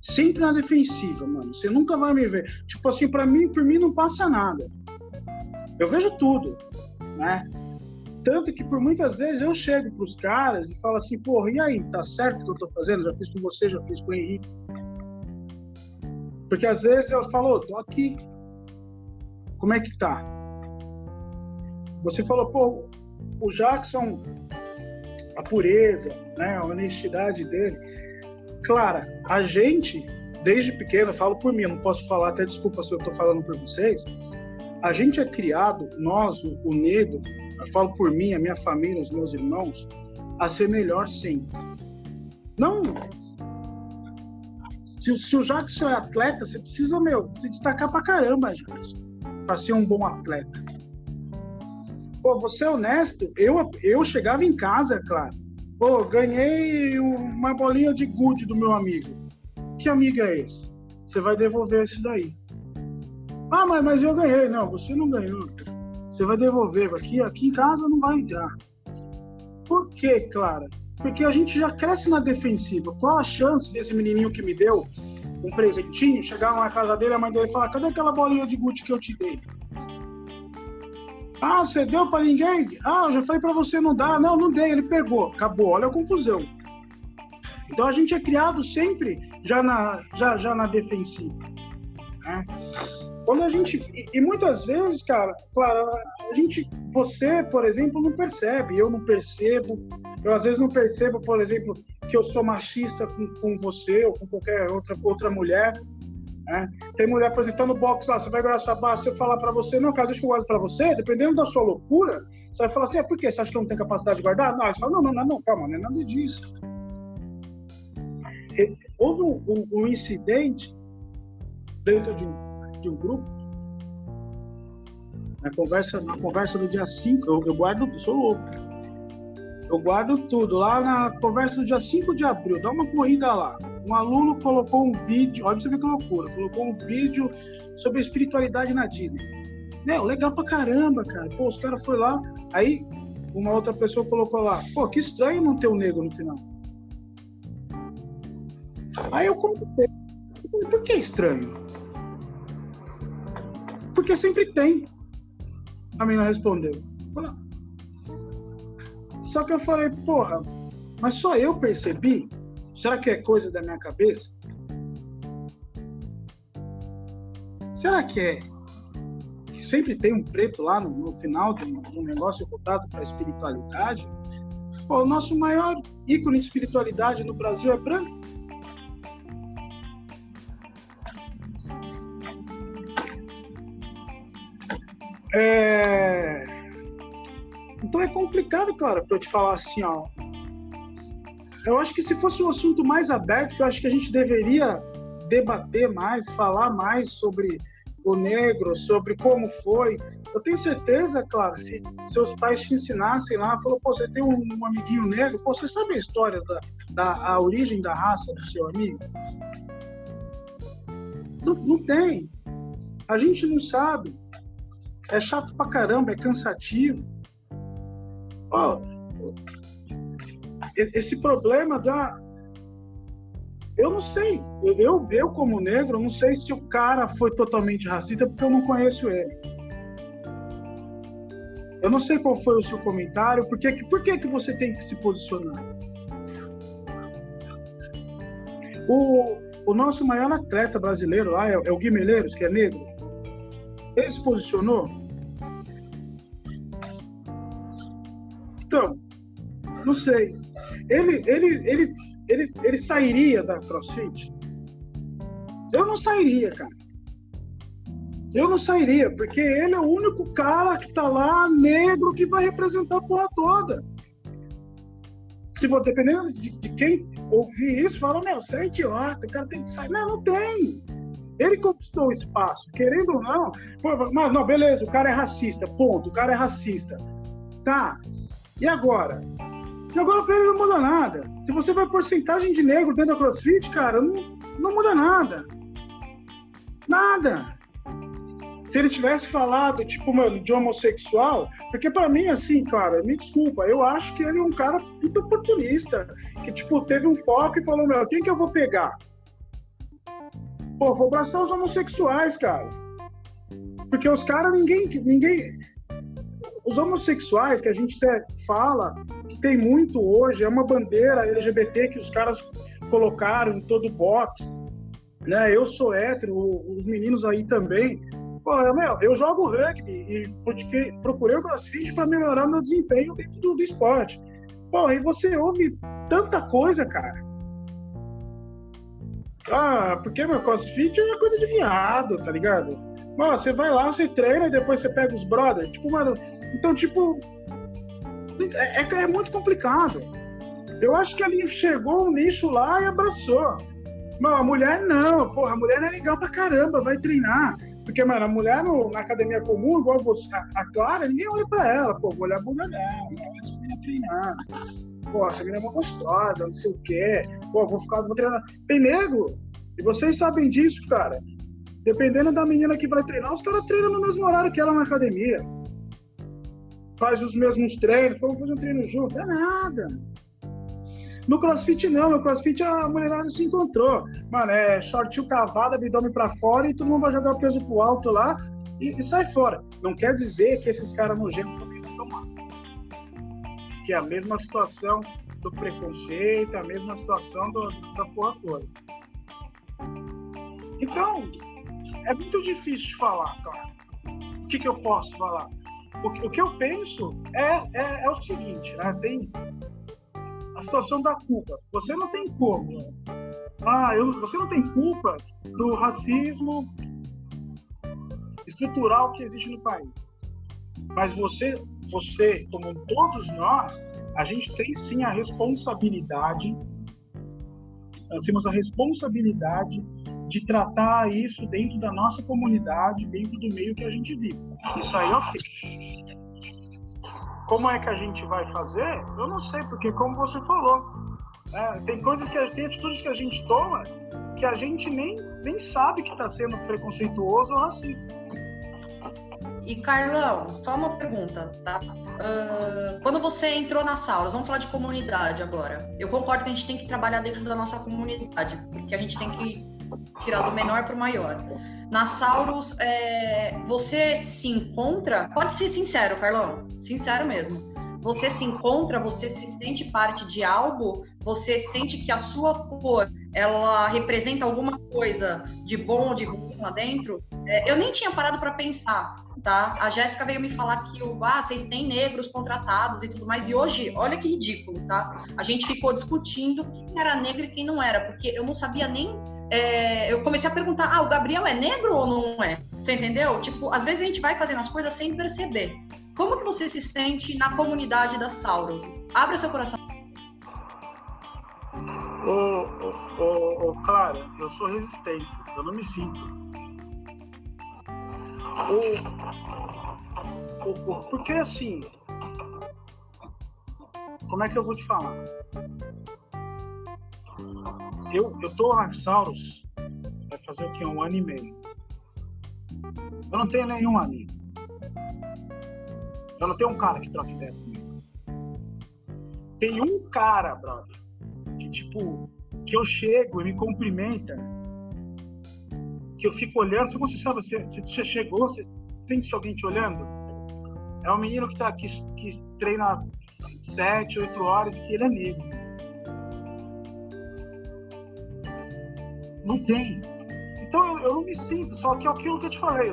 Speaker 5: Sempre na defensiva, mano. Você nunca vai me ver. Tipo assim, para mim, por mim não passa nada. Eu vejo tudo, né? Tanto que por muitas vezes eu chego pros caras e falo assim, porra, e aí, tá certo o que eu tô fazendo? Já fiz com você, já fiz com o Henrique. Porque às vezes eu falo, tô aqui. Como é que tá? Você falou, pô, o Jackson, a pureza, né, a honestidade dele. Clara, a gente, desde pequeno, falo por mim, não posso falar, até desculpa se eu tô falando por vocês, a gente é criado, nós, o, o eu falo por mim, a minha família, os meus irmãos, a ser melhor sempre. Não se, se o Jackson é atleta, você precisa, meu, se destacar pra caramba, Jackson, pra ser um bom atleta. Pô, você é honesto, eu, eu chegava em casa, é claro. Pô, ganhei uma bolinha de gude do meu amigo. Que amigo é esse? Você vai devolver esse daí. Ah, mas, mas eu ganhei. Não, você não ganhou. Você vai devolver. Aqui, aqui em casa não vai entrar. Por quê, Clara? Porque a gente já cresce na defensiva. Qual a chance desse menininho que me deu um presentinho chegar na casa dele, a mãe dele falar: cadê aquela bolinha de gude que eu te dei? Ah, você deu para ninguém? Ah, eu já falei para você não dar. Não, não dei, ele pegou. Acabou, olha a confusão. Então a gente é criado sempre já na, já, já na defensiva. Né? Quando a gente. E, muitas vezes, cara, claro, a gente. Você, por exemplo, não percebe, eu não percebo, eu às vezes não percebo, por exemplo, que eu sou machista com, com você ou com qualquer outra, outra mulher. Né? Tem mulher, por exemplo, tá no box lá, você vai guardar sua base, se eu falar para você, não, cara, deixa que eu guardo para você, dependendo da sua loucura, você vai falar assim, é por quê? Você acha que eu não tenho capacidade de guardar? Não, você fala, não, não, não, não calma, não é nada disso. Houve um, um, um incidente dentro de um, de um grupo, na conversa, na conversa do dia 5, eu, eu guardo, sou louco eu guardo tudo. Lá na conversa do dia 5 de abril, dá uma corrida lá. Um aluno colocou um vídeo, olha ver que loucura, colocou um vídeo sobre espiritualidade na Disney. Né, legal pra caramba, cara. Pô, os caras foram lá, aí uma outra pessoa colocou lá, pô, que estranho não ter um negro no final. Aí eu comentei, por que estranho? Porque sempre tem. A menina respondeu. Só que eu falei, porra, mas só eu percebi? Será que é coisa da minha cabeça? Será que é que sempre tem um preto lá no, no final de um, de um, negócio voltado para a espiritualidade? Pô, o nosso maior ícone de espiritualidade no Brasil é branco. É... Então é complicado, cara, para eu te falar assim, ó. Eu acho que se fosse um assunto mais aberto, eu acho que a gente deveria debater mais, falar mais sobre o negro, sobre como foi. Eu tenho certeza, claro, se seus pais te ensinassem lá, falou, pô, você tem um, um amiguinho negro, pô, você sabe a história da, da a origem da raça do seu amigo? Não, não tem. A gente não sabe. É chato pra caramba, é cansativo. Oh, esse problema da. Eu não sei. Eu, eu, como negro, não sei se o cara foi totalmente racista porque eu não conheço ele. Eu não sei qual foi o seu comentário, por que, por que, que você tem que se posicionar? O, o nosso maior atleta brasileiro lá é, é o Guimeleiros, que é negro. Ele se posicionou? Então, não sei. Ele, ele, ele, ele, ele sairia da CrossFit? Eu não sairia, cara. Eu não sairia, porque ele é o único cara que tá lá, negro, que vai representar a porra toda. Se for dependendo de, de quem ouvir isso, fala, meu, você é idiota, o cara tem que sair. Não, não tem. Ele conquistou o espaço, querendo ou não. Mas não, beleza, o cara é racista, ponto, o cara é racista. Tá. E agora? E agora pra ele não muda nada. Se você vai porcentagem de negro dentro da CrossFit, cara, não, não muda nada. Nada se ele tivesse falado, tipo, mano, de homossexual, porque para mim, assim, cara, me desculpa, eu acho que ele é um cara muito oportunista, que, tipo, teve um foco e falou, meu, quem que eu vou pegar? Pô, vou abraçar os homossexuais, cara. Porque os caras, ninguém, ninguém... Os homossexuais que a gente até fala, que tem muito hoje, é uma bandeira LGBT que os caras colocaram em todo box, né? Eu sou hétero, os meninos aí também, Pô, meu, eu jogo rugby e porque procurei o crossfit para melhorar meu desempenho dentro do, do esporte. Pô, e você ouve tanta coisa, cara. Ah, porque meu crossfit é coisa de viado, tá ligado? Mano, você vai lá, você treina e depois você pega os brothers. Tipo, mano, então, tipo, é, é, é muito complicado. Eu acho que ele chegou um nicho lá e abraçou. Não, a mulher não, porra, a mulher é legal pra caramba, vai treinar. Porque, mano, a mulher no, na academia comum, igual você, a, a Clara, ninguém olha pra ela, pô, vou olhar a bunda dela, essa menina treinar. Pô, essa menina é uma gostosa, não sei o quê. Pô, vou ficar, vou treinar. Tem nego, e vocês sabem disso, cara. Dependendo da menina que vai treinar, os caras treinam no mesmo horário que ela na academia. Faz os mesmos treinos, vamos fazer um treino junto. É nada. No crossfit não, no crossfit a mulherada se encontrou. Mano, é shortinho cavado, abdômen pra fora e todo mundo vai jogar peso pro alto lá e, e sai fora. Não quer dizer que esses caras nojentos. Que é a mesma situação do preconceito, a mesma situação do, da porra toda. Então, é muito difícil de falar, cara. O que, que eu posso falar? O que, o que eu penso é, é, é o seguinte, né? Tem a situação da culpa. Você não tem como. Ah, eu, você não tem culpa do racismo estrutural que existe no país. Mas você, você, como todos nós, a gente tem sim a responsabilidade, nós temos a responsabilidade de tratar isso dentro da nossa comunidade, dentro do meio que a gente vive. Isso aí, ok. Como é que a gente vai fazer? Eu não sei, porque como você falou, né, tem coisas que tem atitudes que a gente toma que a gente nem, nem sabe que está sendo preconceituoso ou racista.
Speaker 2: E Carlão, só uma pergunta, tá? Uh, quando você entrou nas aulas, vamos falar de comunidade agora. Eu concordo que a gente tem que trabalhar dentro da nossa comunidade, porque a gente tem que tirar do menor para o maior. Na Saurus, é, você se encontra. Pode ser sincero, Carlão. Sincero mesmo. Você se encontra, você se sente parte de algo, você sente que a sua cor ela representa alguma coisa de bom ou de ruim lá dentro. É, eu nem tinha parado para pensar, tá? A Jéssica veio me falar que o, ah, vocês têm negros contratados e tudo mais. E hoje, olha que ridículo, tá? A gente ficou discutindo quem era negro e quem não era, porque eu não sabia nem é, eu comecei a perguntar: ah, o Gabriel é negro ou não é? Você entendeu? Tipo, às vezes a gente vai fazendo as coisas sem perceber. Como que você se sente na comunidade da Sauros? Abre seu coração.
Speaker 5: Ô, ô, ô, ô, Clara, eu sou resistência, eu não me sinto. O, o, porque assim, como é que eu vou te falar? Eu, eu tô na Sauros vai fazer o que? Um ano e meio. Eu não tenho nenhum amigo. Eu não tenho um cara que troque ideia comigo. Tem um cara, brother, que tipo, que eu chego e me cumprimenta, que eu fico olhando, você sabe, você, você chegou, você sente alguém te olhando? É um menino que, tá, que, que treina sete, oito horas e que ele é negro. Não tem. Então eu, eu, não me sinto, só que é aquilo que eu te falei.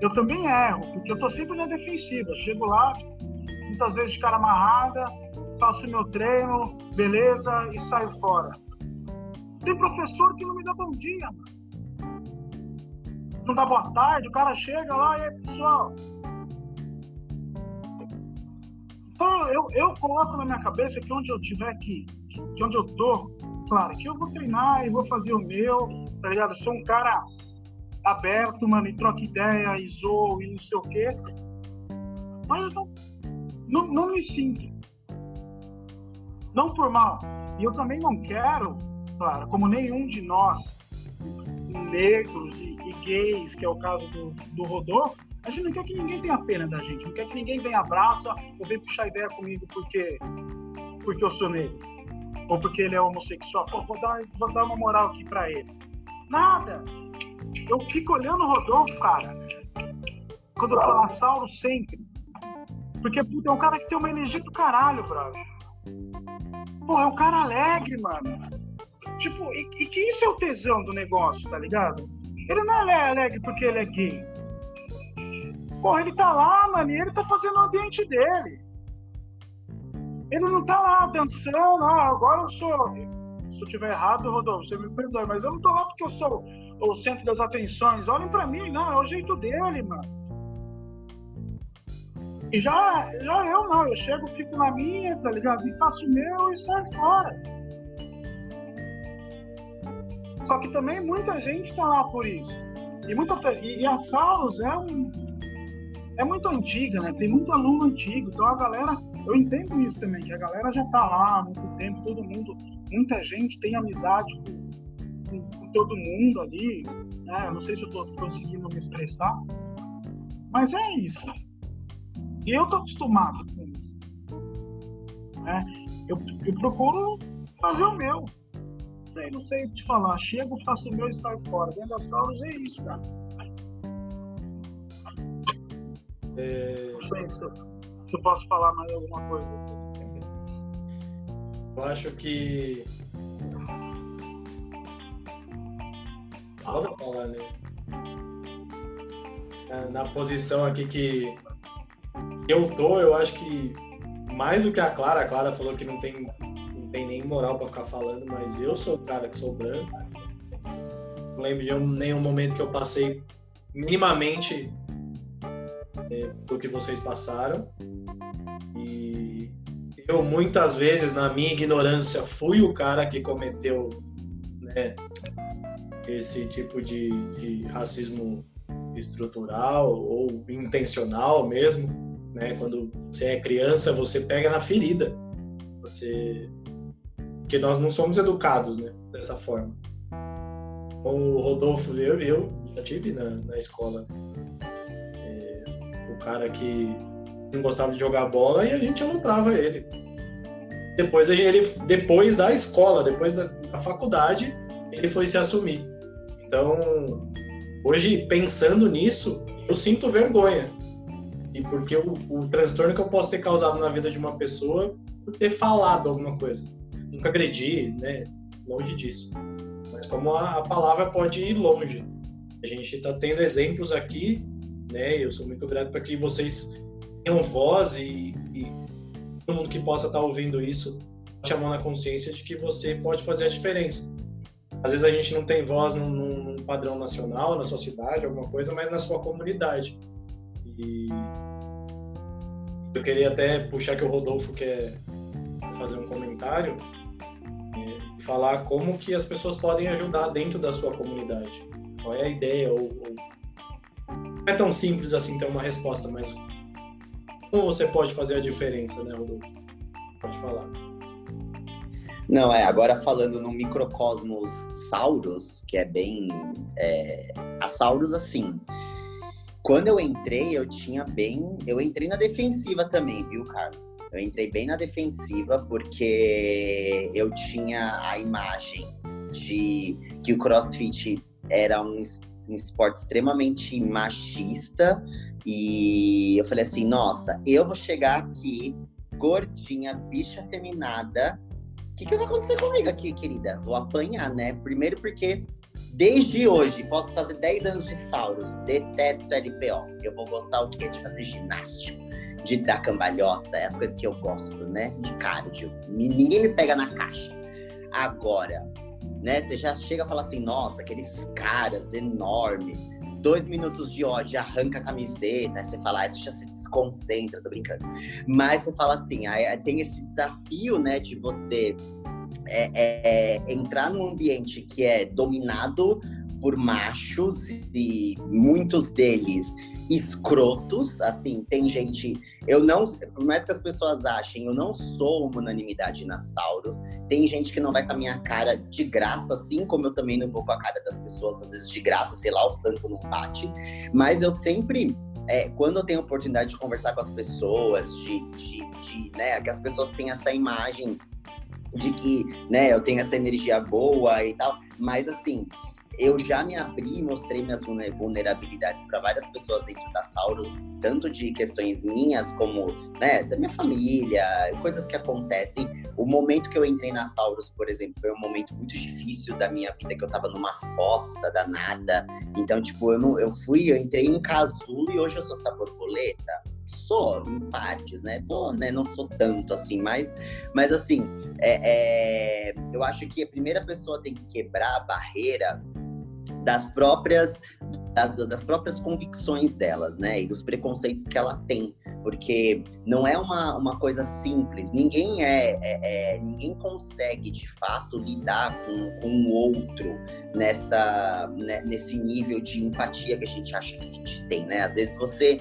Speaker 5: Eu também erro, porque eu tô sempre na defensiva. Chego lá, muitas vezes de cara amarrada, faço meu treino, beleza, e saio fora. Tem professor que não me dá bom dia, mano. Não dá boa tarde, o cara chega lá e aí, pessoal. Então eu, eu coloco na minha cabeça que onde eu tiver que, que onde eu tô, claro, que eu vou treinar e vou fazer o meu, tá ligado? Eu sou um cara aberto, mano, e troca ideia, e zoo, e não sei o quê. Mas eu não, não, não me sinto. Não por mal. E eu também não quero, claro, como nenhum de nós, negros e, e gays, que é o caso do, do Rodolfo, a gente não quer que ninguém tenha pena da gente, não quer que ninguém venha abraça ou venha puxar ideia comigo porque, porque eu sou negro. Ou porque ele é homossexual. Pô, vou dar, vou dar uma moral aqui pra ele. Nada. Eu fico olhando o Rodolfo, cara. Quando eu na Sauro, sempre. Porque, puta, é um cara que tem uma energia do caralho, brother. Pô, é um cara alegre, mano. Tipo, e, e, que isso é o tesão do negócio, tá ligado? Ele não é alegre porque ele é gay. Pô, ele tá lá, mano, e ele tá fazendo o ambiente dele. Ele não tá lá dançando, ah, agora eu sou. Se eu tiver errado, Rodolfo, você me perdoe, mas eu não tô lá porque eu sou o centro das atenções. Olhem pra mim, não, é o jeito dele, mano. E já, já eu não, eu chego, fico na minha, tá ligado? E faço o meu e saio fora. Só que também muita gente tá lá por isso. E, muita, e, e a Salos é um. É muito antiga, né? Tem muito aluno antigo. Então a galera. Eu entendo isso também, que a galera já tá lá há muito tempo, todo mundo. Muita gente tem amizade com, com, com todo mundo ali. Né? Eu não sei se eu tô conseguindo me expressar. Mas é isso. E eu tô acostumado com isso. Né? Eu, eu procuro fazer o meu. Não sei, não sei te falar. Chego, faço o meu e saio fora. Sala é isso, cara. É... Não sei se eu, se eu posso falar mais alguma coisa.
Speaker 1: Eu acho que. Pode falar, né? Na posição aqui que eu tô, eu acho que mais do que a Clara, a Clara falou que não tem, tem nem moral para ficar falando, mas eu sou o cara que sou branco. Não lembro de nenhum momento que eu passei minimamente é, do que vocês passaram. E eu muitas vezes, na minha ignorância, fui o cara que cometeu né, esse tipo de, de racismo estrutural ou intencional mesmo né? Quando você é criança, você pega na ferida. Você porque nós não somos educados, né, dessa forma. Com o Rodolfo, eu, eu já tive na, na escola é, o cara que não gostava de jogar bola e a gente aloprava ele. Depois ele, depois da escola, depois da, da faculdade, ele foi se assumir. Então, hoje pensando nisso, eu sinto vergonha e porque o, o transtorno que eu posso ter causado na vida de uma pessoa por ter falado alguma coisa. Nunca agredi, né? Longe disso. Mas como a, a palavra pode ir longe. A gente está tendo exemplos aqui, né? Eu sou muito grato para que vocês tenham voz e, e todo mundo que possa estar tá ouvindo isso chamando na consciência de que você pode fazer a diferença. Às vezes a gente não tem voz num, num padrão nacional, na sua cidade, alguma coisa, mas na sua comunidade. E eu queria até puxar que o Rodolfo quer fazer um comentário falar como que as pessoas podem ajudar dentro da sua comunidade. Qual é a ideia? Ou, ou... Não é tão simples assim ter uma resposta, mas como você pode fazer a diferença, né, Rodolfo? Pode falar.
Speaker 4: Não, é, agora falando no microcosmos Sauros, que é bem. É, a Sauros, assim, quando eu entrei, eu tinha bem. Eu entrei na defensiva também, viu, Carlos? Eu entrei bem na defensiva porque eu tinha a imagem de que o crossfit era um, um esporte extremamente machista. E eu falei assim: nossa, eu vou chegar aqui, gordinha, bicha feminada. O que, que vai acontecer comigo aqui, querida? Vou apanhar, né? Primeiro porque Desde hoje, posso fazer 10 anos de Sauros, detesto LPO. Eu vou gostar o quê? De fazer ginástica, de dar cambalhota, é as coisas que eu gosto, né? De cardio. Ninguém me pega na caixa. Agora, né? Você já chega e fala assim, nossa, aqueles caras enormes, dois minutos de ódio, arranca a camiseta, aí você fala, ah, você já se desconcentra, tô brincando. Mas você fala assim, aí tem esse desafio, né, de você é, é, é, entrar num ambiente que é dominado por machos e muitos deles escrotos, assim, tem gente, eu não, por mais que as pessoas achem, eu não sou uma unanimidade na Sauros, tem gente que não vai com a minha cara de graça, assim como eu também não vou com a cara das pessoas, às vezes de graça, sei lá, o santo não bate, mas eu sempre é, quando eu tenho oportunidade de conversar com as pessoas, de, de, de né, que as pessoas têm essa imagem de que, né, eu tenho essa energia boa e tal, mas assim, eu já me abri e mostrei minhas vulnerabilidades para várias pessoas dentro da Sauros, tanto de questões minhas como né, da minha família, coisas que acontecem. O momento que eu entrei na Sauros, por exemplo, foi um momento muito difícil da minha vida, que eu tava numa fossa danada. Então, tipo, eu, não, eu fui, eu entrei em casulo e hoje eu sou essa borboleta sou em partes, né? Tô, né? Não sou tanto assim, mas, mas assim, é, é, eu acho que a primeira pessoa tem que quebrar a barreira das próprias das próprias convicções delas, né? E dos preconceitos que ela tem, porque não é uma, uma coisa simples. Ninguém é, é, é ninguém consegue de fato lidar com, com o outro nessa né, nesse nível de empatia que a gente acha que a gente tem, né? Às vezes você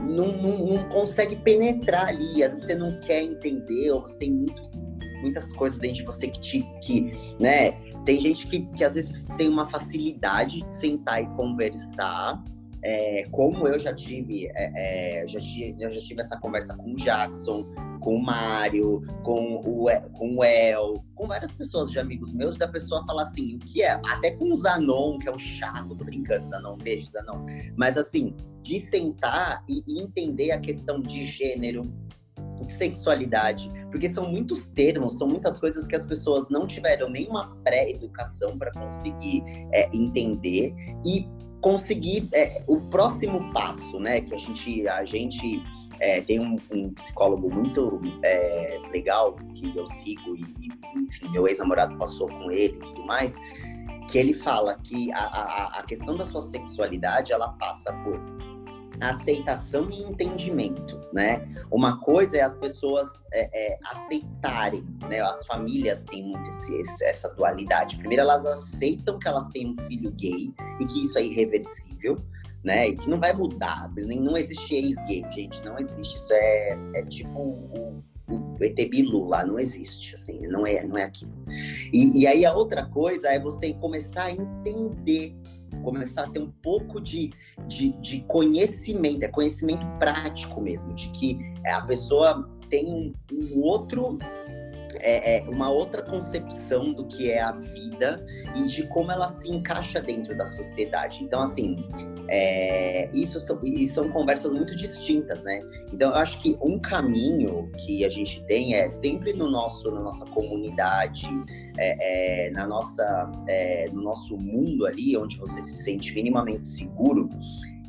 Speaker 4: não, não, não, consegue penetrar ali, às vezes você não quer entender, ou você tem muitos, muitas coisas dentro de você que te, que, né? Tem gente que, que às vezes tem uma facilidade de sentar e conversar, é, como eu já tive, é, é, já tive, eu já tive essa conversa com o Jackson, com o Mário, com o, com o El, com várias pessoas de amigos meus, da pessoa falar assim, o que é? Até com o Zanon, que é um chato, tô brincando, Zanon, beijo, Zanon. Mas assim, de sentar e, e entender a questão de gênero, de sexualidade, porque são muitos termos, são muitas coisas que as pessoas não tiveram nenhuma pré-educação para conseguir é, entender e conseguir é, o próximo passo, né? Que a gente, a gente é, tem um, um, psicólogo muito é, legal que eu sigo e, e enfim, meu ex-namorado passou com ele e tudo mais, que ele fala que a, a, a questão da sua sexualidade ela passa por aceitação e entendimento, né? Uma coisa é as pessoas é, é, aceitarem, né? As famílias têm muito esse, essa dualidade. Primeiro, elas aceitam que elas têm um filho gay e que isso é irreversível, né? E que não vai mudar. Nem, não existe ex-gay, gente, não existe. Isso é, é tipo o, o Bilu lá, não existe, assim, não é, não é aquilo. E, e aí a outra coisa é você começar a entender começar a ter um pouco de, de, de, conhecimento, é conhecimento prático mesmo, de que a pessoa tem um, um outro é, é, uma outra concepção do que é a vida e de como ela se encaixa dentro da sociedade. Então, assim, é, isso são, são conversas muito distintas, né? Então, eu acho que um caminho que a gente tem é sempre no nosso, na nossa comunidade, é, é, na nossa, é, no nosso mundo ali, onde você se sente minimamente seguro,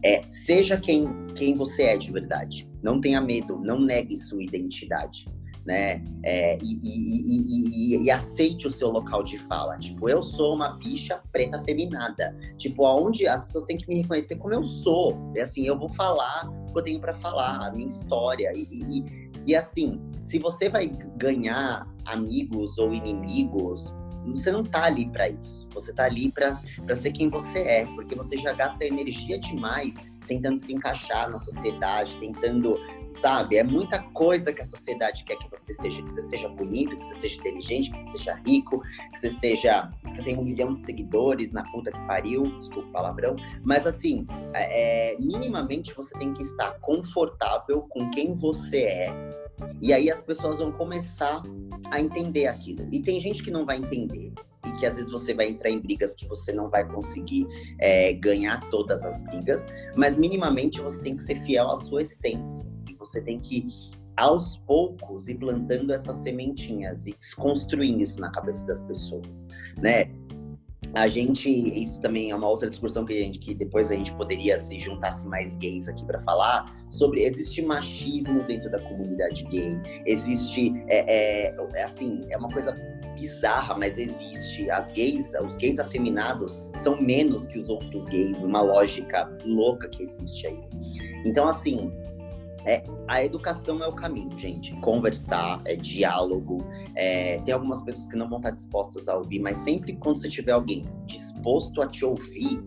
Speaker 4: é, seja quem, quem você é de verdade. Não tenha medo, não negue sua identidade né? É, e, e, e, e, aceite o seu local de fala. Tipo, eu sou uma bicha preta feminada. Tipo, aonde as pessoas têm que me reconhecer como eu sou. É assim, eu vou falar o que eu tenho para falar, a minha história. E, e assim, se você vai ganhar amigos ou inimigos, você não tá ali para isso. Você tá ali para ser quem você é, porque você já gasta energia demais tentando se encaixar na sociedade, tentando sabe? É muita coisa que a sociedade quer que você seja, que você seja bonito, que você seja inteligente, que você seja rico, que você seja, que você tenha um milhão de seguidores na puta que pariu, desculpa o palavrão, mas assim, é, é minimamente você tem que estar confortável com quem você é, E aí as pessoas vão começar a entender aquilo. E tem gente que não vai entender. E que às vezes você vai entrar em brigas que você não vai conseguir é, ganhar todas as brigas, mas minimamente você tem que ser fiel à sua essência. E você tem que aos poucos ir plantando essas sementinhas e desconstruindo isso na cabeça das pessoas, né? A gente, isso também é uma outra discussão que, a gente, que depois a gente poderia se juntasse mais gays aqui para falar sobre existe machismo dentro da comunidade gay, existe é, é, é, assim é uma coisa bizarra, mas existe. As gays, os gays afeminados são menos que os outros gays, numa lógica louca que existe aí. Então assim é, a educação é o caminho, gente. Conversar, é diálogo. É, tem algumas pessoas que não vão estar dispostas a ouvir, mas sempre quando você tiver alguém disposto a te ouvir,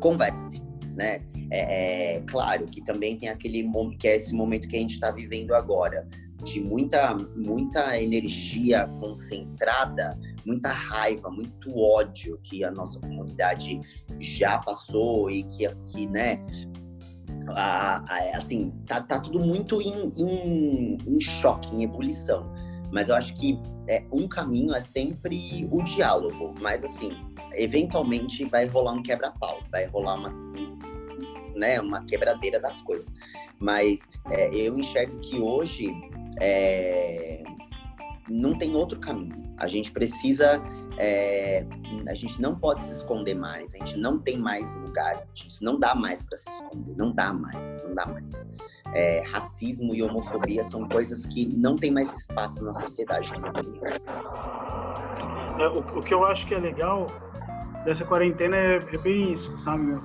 Speaker 4: converse, né? É, é claro que também tem aquele que é esse momento que a gente está vivendo agora, de muita, muita energia concentrada, muita raiva, muito ódio que a nossa comunidade já passou e que, que né, a, a, assim, tá, tá tudo muito em, em, em, choque, em ebulição. Mas eu acho que é, um caminho é sempre o diálogo. Mas, assim, eventualmente vai rolar um quebra-pau, vai rolar uma, né, uma quebradeira das coisas. Mas é, eu enxergo que hoje é, não tem outro caminho. A gente precisa é, a gente não pode se esconder mais, a gente não tem mais lugar disso, não dá mais para se esconder, não dá mais, não dá mais. É, racismo e homofobia são coisas que não tem mais espaço na sociedade.
Speaker 5: É, o, o, que eu acho que é legal dessa quarentena é, bem isso, sabe?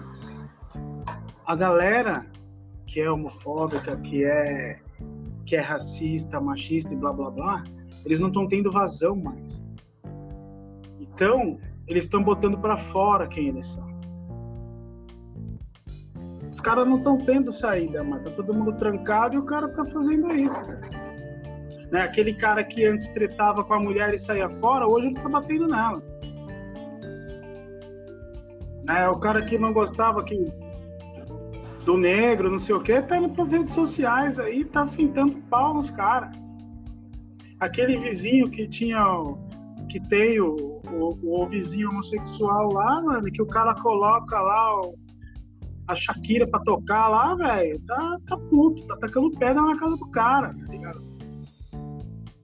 Speaker 5: A galera que é homofóbica, que é que é racista, machista e blá blá blá, eles não estão tendo vazão mais então, eles estão botando para fora quem eles são. Os caras não estão tendo saída, mas tá todo mundo trancado e o cara tá fazendo isso. Né? Aquele cara que antes tretava com a mulher e saía fora, hoje ele tá batendo nela. Né? O cara que não gostava que do negro, não sei o que, tá indo pras redes sociais aí, tá sentando pau nos caras. Aquele vizinho que tinha que tem o, o, o vizinho homossexual lá, mano, que o cara coloca lá o, a Shakira pra tocar lá, velho, tá, tá puto, tá tacando pedra na casa do cara, tá ligado?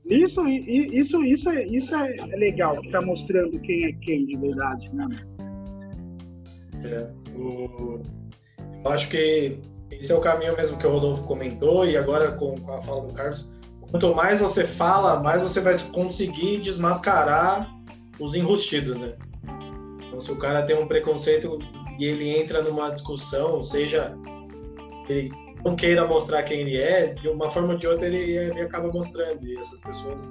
Speaker 5: Isso, isso, isso, é, isso é legal, que tá mostrando quem é quem de verdade, né?
Speaker 1: É, o... Eu acho que esse é o caminho mesmo que o Rodolfo comentou, e agora com a fala do Carlos, quanto mais você fala, mais você vai conseguir desmascarar os enrustidos, né? Então, se o cara tem um preconceito e ele entra numa discussão, seja ele não queira mostrar quem ele é, de uma forma ou de outra ele, ele acaba mostrando. E essas pessoas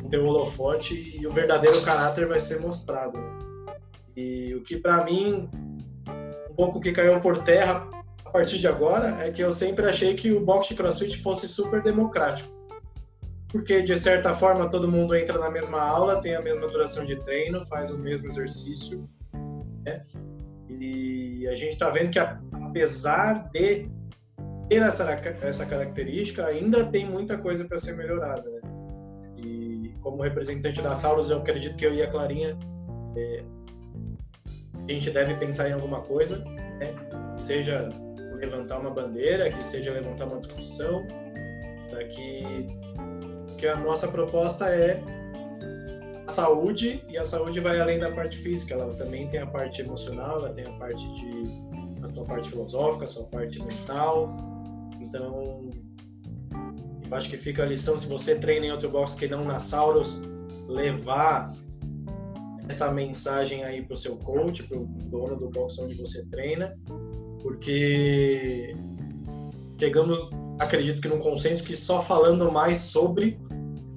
Speaker 1: vão ter o holofote e o verdadeiro caráter vai ser mostrado. Né? E o que para mim, um pouco que caiu por terra a partir de agora, é que eu sempre achei que o boxe de crossfit fosse super democrático porque de certa forma todo mundo entra na mesma aula, tem a mesma duração de treino, faz o mesmo exercício, né? E a gente está vendo que apesar de ter essa, essa característica, ainda tem muita coisa para ser melhorada, né? E como representante da Sauros, eu acredito que eu e a Clarinha é, a gente deve pensar em alguma coisa, né? Seja levantar uma bandeira, que seja levantar uma discussão, para que porque a nossa proposta é a saúde e a saúde vai além da parte física, ela também tem a parte emocional, ela tem a parte de a sua parte filosófica, a sua parte mental. Então, eu acho que fica a lição se você treina em outro box que não na Sauros, levar essa mensagem aí para o seu coach, para o dono do box onde você treina, porque chegamos, acredito que num consenso que só falando mais sobre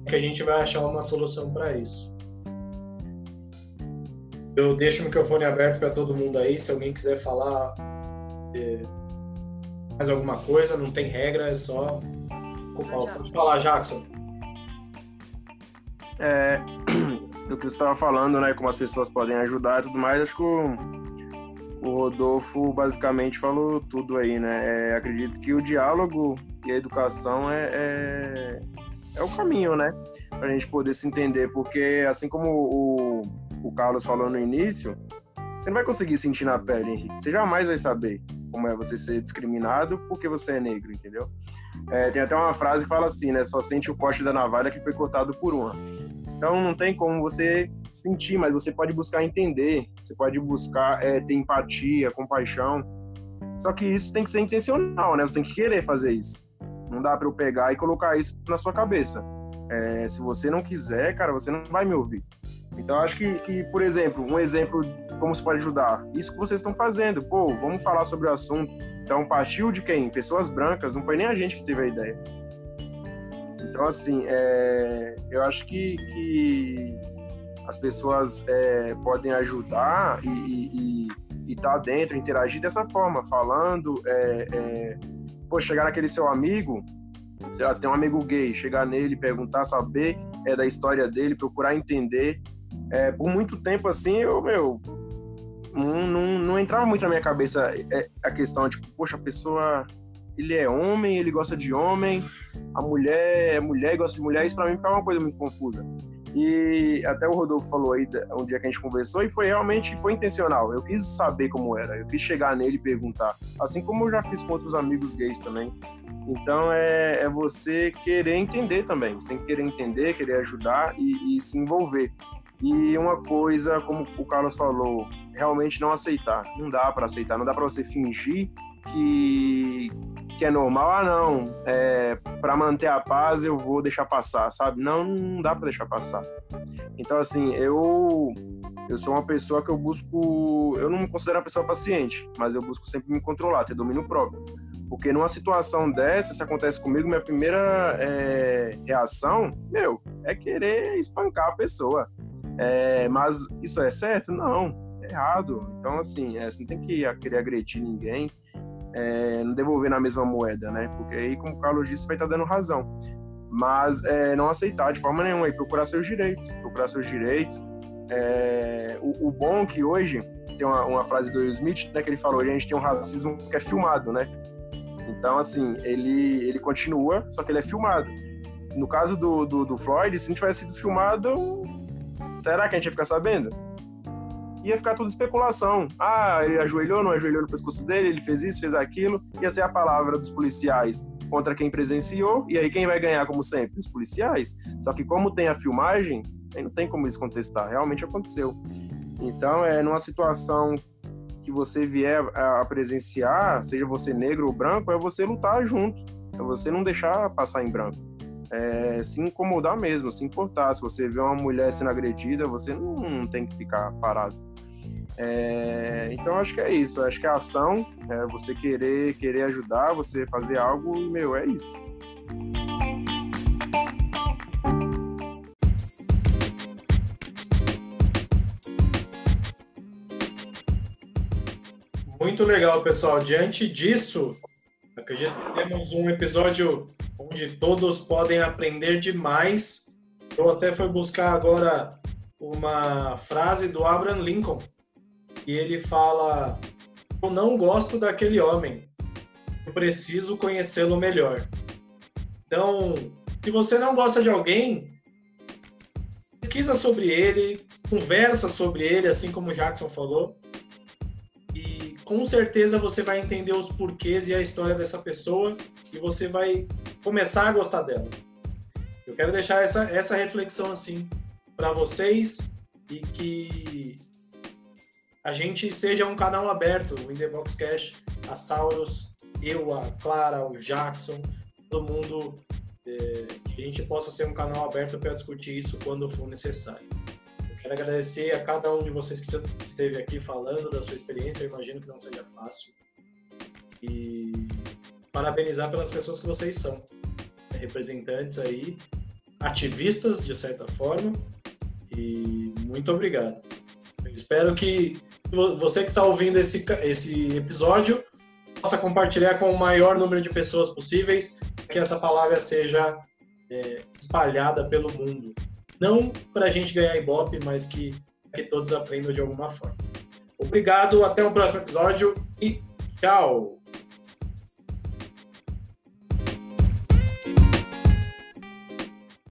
Speaker 1: que a gente vai achar uma solução para isso. Eu deixo o microfone aberto para todo mundo aí, se alguém quiser falar é, mais alguma coisa, não tem regra, é só ocupar. Pode falar, Jackson.
Speaker 3: É, do que você estava falando, né, como as pessoas podem ajudar e tudo mais, acho que o, o Rodolfo basicamente falou tudo aí, né? É, acredito que o diálogo e a educação é, é, é o caminho, né? Para a gente poder se entender, porque assim como o, o Carlos falou no início, você não vai conseguir sentir na pele, Henrique. Você jamais vai saber como é você ser discriminado porque você é negro, entendeu? É, tem até uma frase que fala assim, né? Só sente o corte da navalha que foi cortado por uma. Então não tem como você sentir, mas você pode buscar entender, você pode buscar é, ter empatia, compaixão. Só que isso tem que ser intencional, né? Você tem que querer fazer isso. Não dá para eu pegar e colocar isso na sua cabeça. É, se você não quiser, cara, você não vai me ouvir. Então, acho que, que, por exemplo, um exemplo como se pode ajudar. Isso que vocês estão fazendo. Pô, vamos falar sobre o assunto. Então, partiu de quem? Pessoas brancas. Não foi nem a gente que teve a ideia. Então, assim, é, eu acho que, que as pessoas é, podem ajudar e estar tá dentro, interagir dessa forma, falando. É, é, pô, chegar naquele seu amigo, sei lá, se tem um amigo gay, chegar nele, perguntar, saber é, da história dele, procurar entender. É, por muito tempo, assim, eu, meu, não, não, não, entrava muito na minha cabeça é, a questão, tipo, poxa, a pessoa, ele é homem, ele gosta de homem, a mulher é mulher e gosta de mulher, isso pra mim ficava uma coisa muito confusa. E até o Rodolfo falou aí um dia que a gente conversou e foi realmente foi intencional. Eu quis saber como era, eu quis chegar nele e perguntar, assim como eu já fiz com outros amigos gays também. Então é, é você querer entender também. Você tem que querer entender, querer ajudar e, e se envolver. E uma coisa, como o Carlos falou, realmente não aceitar. Não dá para aceitar, não dá para você fingir que, que é normal. Ah, não, é, para manter a paz eu vou deixar passar, sabe? Não, não dá para deixar passar. Então, assim, eu eu sou uma pessoa que eu busco. Eu não me considero uma pessoa paciente, mas eu busco sempre me controlar, ter domínio próprio. Porque numa situação dessa, se acontece comigo, minha primeira é, reação, meu, é querer espancar a pessoa. É, mas isso é certo? Não, é errado. Então, assim, é, você não tem que querer agredir ninguém, é, não devolver na mesma moeda, né? Porque aí, como o Carlos disse, vai estar dando razão. Mas é, não aceitar de forma nenhuma e procurar seus direitos. Procurar seus direitos. É, o, o, bom que hoje, tem uma, uma frase do Will Smith, né, que ele falou, a gente tem um racismo que é filmado, né? Então, assim, ele, ele continua, só que ele é filmado. No caso do, do, do Floyd, se não tivesse sido filmado, será que a gente ia ficar sabendo? Ia ficar tudo especulação. Ah, ele ajoelhou, não ajoelhou no pescoço dele, ele fez isso, fez aquilo. Ia ser a palavra dos policiais contra quem presenciou, e aí quem vai ganhar, como sempre? Os policiais. Só que como tem a filmagem, não tem como eles contestar. Realmente aconteceu. Então, é numa situação que você vier a presenciar, seja você negro ou branco, é você lutar junto. É você não deixar passar em branco. É, se incomodar mesmo, se importar. Se você vê uma mulher sendo agredida, você não, não tem que ficar parado. É, então acho que é isso. Acho que a ação é você querer querer ajudar, você fazer algo e meu é isso.
Speaker 1: Muito legal, pessoal. Diante disso, acredito que temos um episódio onde todos podem aprender demais. Eu até fui buscar agora uma frase do Abraham Lincoln, e ele fala: Eu não gosto daquele homem, eu preciso conhecê-lo melhor. Então, se você não gosta de alguém, pesquisa sobre ele, conversa sobre ele, assim como o Jackson falou, com certeza você vai entender os porquês e a história dessa pessoa e você vai começar a gostar dela. Eu quero deixar essa, essa reflexão assim para vocês e que a gente seja um canal aberto, o In The Box Cash, a Sauros, eu, a Clara, o Jackson, todo mundo, é, que a gente possa ser um canal aberto para discutir isso quando for necessário. Quero agradecer a cada um de vocês que esteve aqui falando da sua experiência. Eu imagino que não seja fácil. E parabenizar pelas pessoas que vocês são. Representantes aí, ativistas de certa forma. E muito obrigado. Eu espero que você que está ouvindo esse, esse episódio possa compartilhar com o maior número de pessoas possíveis, que essa palavra seja é, espalhada pelo mundo. Não para a gente ganhar Ibope, mas que, que todos aprendam de alguma forma. Obrigado, até o próximo episódio e tchau!